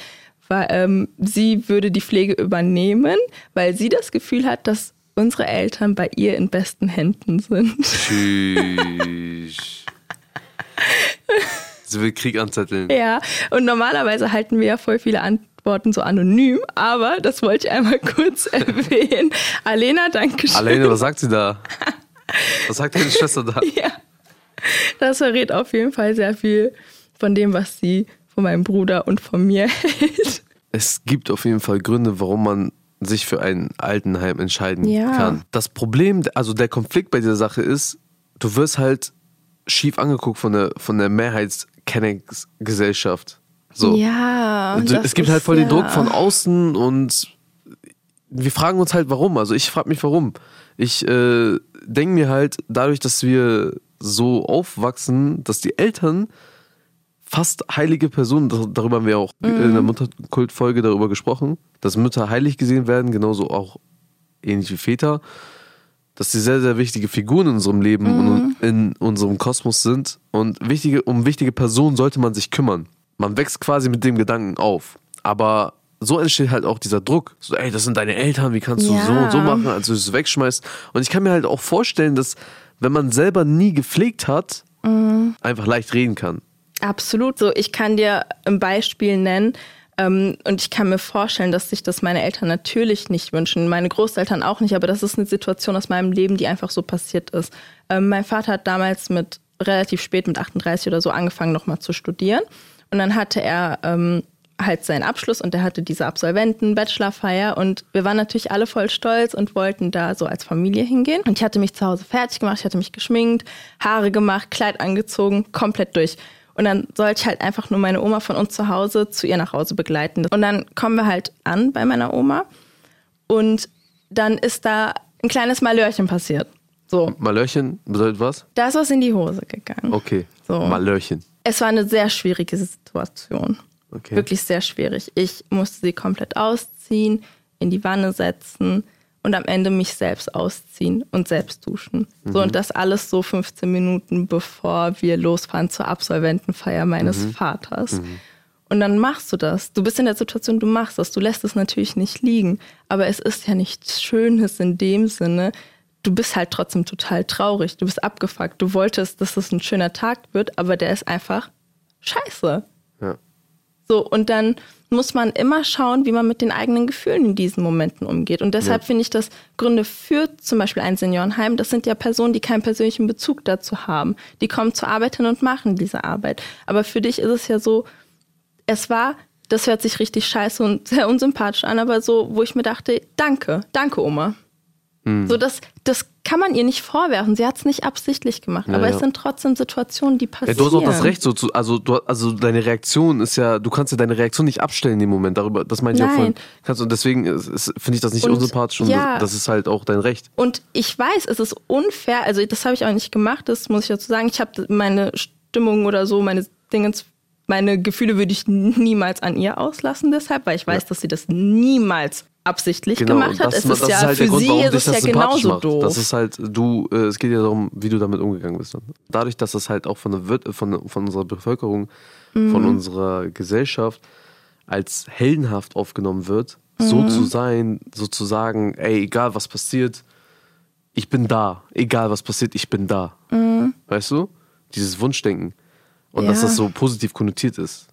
weil ähm, sie würde die Pflege übernehmen, weil sie das Gefühl hat, dass unsere Eltern bei ihr in besten Händen sind. Tschüss. (laughs) Sie will Krieg anzetteln. Ja, und normalerweise halten wir ja voll viele Antworten so anonym, aber das wollte ich einmal (laughs) kurz erwähnen. Alena, danke schön. Alena, was sagt sie da? Was sagt deine Schwester da? (laughs) Ja, das verrät auf jeden Fall sehr viel von dem, was sie von meinem Bruder und von mir hält. (laughs) Es gibt auf jeden Fall Gründe, warum man sich für ein Altenheim entscheiden ja. kann. Das Problem, also der Konflikt bei dieser Sache ist, du wirst halt schief angeguckt von der, von der Mehrheitskennex-Gesellschaft. So. Ja. Du, es gibt halt voll ja. den Druck von außen und wir fragen uns halt warum. Also ich frage mich warum. Ich äh, denke mir halt, dadurch, dass wir so aufwachsen, dass die Eltern fast heilige Personen, darüber haben wir auch mhm. in der Mutterkultfolge darüber gesprochen, dass Mütter heilig gesehen werden, genauso auch ähnlich wie Väter, dass sie sehr, sehr wichtige Figuren in unserem Leben mhm. und in unserem Kosmos sind. Und wichtige, um wichtige Personen sollte man sich kümmern. Man wächst quasi mit dem Gedanken auf. Aber so entsteht halt auch dieser Druck. So, ey, das sind deine Eltern, wie kannst du ja. so und so machen, als du es wegschmeißt. Und ich kann mir halt auch vorstellen, dass wenn man selber nie gepflegt hat, mhm. einfach leicht reden kann. Absolut. So, ich kann dir ein Beispiel nennen. Ähm, und ich kann mir vorstellen, dass sich das meine Eltern natürlich nicht wünschen, meine Großeltern auch nicht, aber das ist eine Situation aus meinem Leben, die einfach so passiert ist. Ähm, mein Vater hat damals mit relativ spät, mit 38 oder so, angefangen nochmal zu studieren. Und dann hatte er ähm, halt seinen Abschluss und er hatte diese Absolventen-Bachelorfeier und wir waren natürlich alle voll stolz und wollten da so als Familie hingehen. Und ich hatte mich zu Hause fertig gemacht, ich hatte mich geschminkt, Haare gemacht, Kleid angezogen, komplett durch. Und dann sollte ich halt einfach nur meine Oma von uns zu Hause zu ihr nach Hause begleiten. Und dann kommen wir halt an bei meiner Oma und dann ist da ein kleines Malörchen passiert. So. Malörchen bedeutet was? Da ist was in die Hose gegangen. Okay. So. Malörchen. Es war eine sehr schwierige Situation. Okay. Wirklich sehr schwierig. Ich musste sie komplett ausziehen, in die Wanne setzen und am Ende mich selbst ausziehen und selbst duschen. Mhm. So und das alles so 15 Minuten bevor wir losfahren zur Absolventenfeier meines mhm. Vaters. Mhm. Und dann machst du das. Du bist in der Situation, du machst das. Du lässt es natürlich nicht liegen. Aber es ist ja nichts Schönes in dem Sinne. Du bist halt trotzdem total traurig. Du bist abgefuckt. Du wolltest, dass es ein schöner Tag wird, aber der ist einfach scheiße. Ja. So, und dann muss man immer schauen, wie man mit den eigenen Gefühlen in diesen Momenten umgeht. Und deshalb ja. finde ich, dass Gründe für zum Beispiel ein Seniorenheim, das sind ja Personen, die keinen persönlichen Bezug dazu haben. Die kommen zur Arbeit hin und machen diese Arbeit. Aber für dich ist es ja so, es war, das hört sich richtig scheiße und (laughs) sehr unsympathisch an, aber so, wo ich mir dachte, danke, danke Oma. Mhm. So, das, das kann man ihr nicht vorwerfen. Sie hat es nicht absichtlich gemacht. Ja, aber ja. es sind trotzdem Situationen, die passieren. Ja, du hast auch das Recht, so zu, also, du, also deine Reaktion ist ja, du kannst ja deine Reaktion nicht abstellen dem Moment. Darüber, das meine ich Nein. auch vorhin. Kannst, und deswegen finde ich das nicht und, unsympathisch und ja. das ist halt auch dein Recht. Und ich weiß, es ist unfair, also das habe ich auch nicht gemacht, das muss ich dazu sagen. Ich habe meine Stimmung oder so, meine Dingens meine Gefühle würde ich niemals an ihr auslassen deshalb, weil ich weiß, ja. dass sie das niemals absichtlich genau, gemacht hat. Das, es ist ja halt für Grund, sie ist es ja genauso macht. doof. Das ist halt, du, äh, es geht ja darum, wie du damit umgegangen bist. Dadurch, dass das halt auch von, der, von, von unserer Bevölkerung, mhm. von unserer Gesellschaft als heldenhaft aufgenommen wird, mhm. so zu sein, so zu sagen, ey, egal was passiert, ich bin da. Egal was passiert, ich bin da. Mhm. Weißt du? Dieses Wunschdenken. Und ja. dass das so positiv konnotiert ist.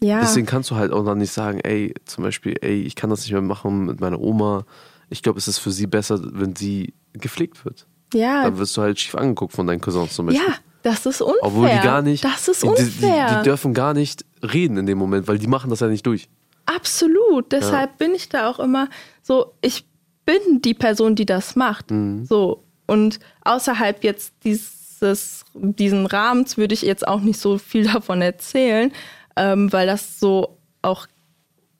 Ja. Deswegen kannst du halt auch dann nicht sagen, ey, zum Beispiel, ey, ich kann das nicht mehr machen mit meiner Oma. Ich glaube, es ist für sie besser, wenn sie gepflegt wird. Ja. Dann wirst du halt schief angeguckt von deinen Cousins zum Beispiel. Ja, das ist unfair. Obwohl die gar nicht. Das ist unfair. Die, die, die dürfen gar nicht reden in dem Moment, weil die machen das ja nicht durch. Absolut. Deshalb ja. bin ich da auch immer so, ich bin die Person, die das macht. Mhm. So. Und außerhalb jetzt dieses, diesen Rahmens würde ich jetzt auch nicht so viel (laughs) davon erzählen ähm, weil das so auch,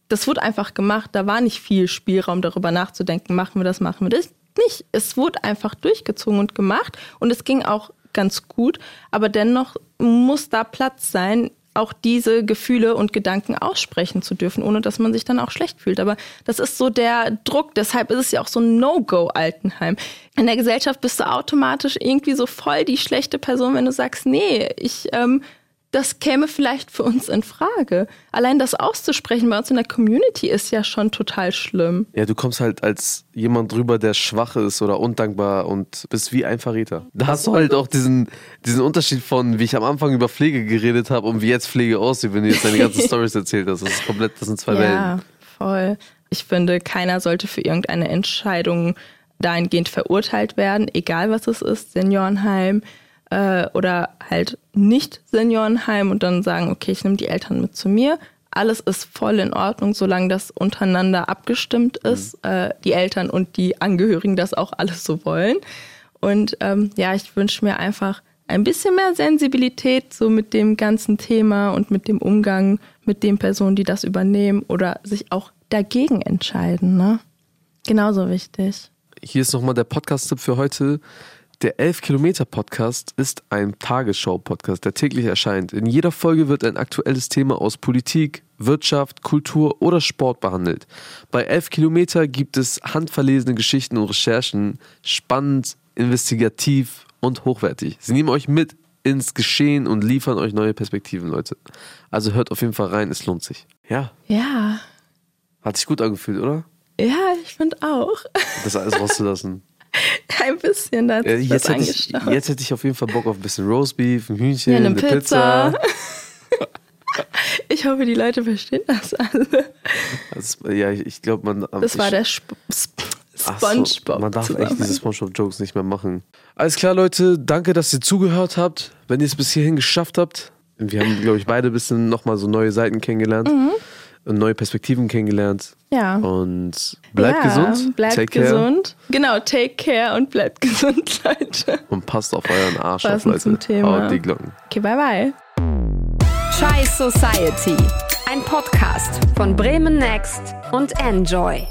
das wurde einfach gemacht, da war nicht viel Spielraum darüber nachzudenken, machen wir das, machen wir das nicht. Es wurde einfach durchgezogen und gemacht und es ging auch ganz gut, aber dennoch muss da Platz sein, auch diese Gefühle und Gedanken aussprechen zu dürfen, ohne dass man sich dann auch schlecht fühlt. Aber das ist so der Druck. Deshalb ist es ja auch so ein No-Go-Altenheim. In der Gesellschaft bist du automatisch irgendwie so voll die schlechte Person, wenn du sagst, nee, ich ähm, das käme vielleicht für uns in Frage. Allein das auszusprechen bei uns in der Community ist ja schon total schlimm. Ja, du kommst halt als jemand drüber, der schwach ist oder undankbar und bist wie ein Verräter. Da hast du halt auch diesen, diesen Unterschied von, wie ich am Anfang über Pflege geredet habe und wie jetzt Pflege aussieht, wenn du jetzt deine (laughs) ganzen Stories erzählt hast. Das ist komplett, das sind zwei ja, Wellen. Ja, voll. Ich finde, keiner sollte für irgendeine Entscheidung dahingehend verurteilt werden, egal was es ist, Seniorenheim, äh, oder halt nicht Seniorenheim und dann sagen, okay, ich nehme die Eltern mit zu mir. Alles ist voll in Ordnung, solange das untereinander abgestimmt ist, mhm. äh, die Eltern und die Angehörigen das auch alles so wollen. Und ähm, ja, ich wünsche mir einfach ein bisschen mehr Sensibilität so mit dem ganzen Thema und mit dem Umgang mit den Personen, die das übernehmen oder sich auch dagegen entscheiden. Ne? Genauso wichtig. Hier ist nochmal der Podcast-Tipp für heute. Der 11 Kilometer Podcast ist ein Tagesschau-Podcast, der täglich erscheint. In jeder Folge wird ein aktuelles Thema aus Politik, Wirtschaft, Kultur oder Sport behandelt. Bei 11 Kilometer gibt es handverlesene Geschichten und Recherchen, spannend, investigativ und hochwertig. Sie nehmen euch mit ins Geschehen und liefern euch neue Perspektiven, Leute. Also hört auf jeden Fall rein, es lohnt sich. Ja. Ja. Hat sich gut angefühlt, oder? Ja, ich finde auch. Das alles rauszulassen. (laughs) (laughs) Ein bisschen dazu. Äh, jetzt, hätte ich, jetzt hätte ich auf jeden Fall Bock auf ein bisschen Roastbeef, ein Hühnchen, ja, eine, eine Pizza. Pizza. (laughs) ich hoffe, die Leute verstehen das alle. Also, ja, ich, glaube, man. Das ich, war der Sp SpongeBob. So, man darf echt diese SpongeBob-Jokes nicht mehr machen. Alles klar, Leute. Danke, dass ihr zugehört habt. Wenn ihr es bis hierhin geschafft habt. Wir haben, glaube ich, beide ein bisschen nochmal so neue Seiten kennengelernt. Mhm neue Perspektiven kennengelernt. Ja. Und bleibt ja, gesund. Bleibt take gesund. Care. Genau, take care und bleibt (laughs) gesund, Leute. Und passt auf euren Arsch auf, Leute. Zum Thema. Haut die Glocken. Okay, bye bye. Chai Society. Ein Podcast von Bremen Next und Enjoy.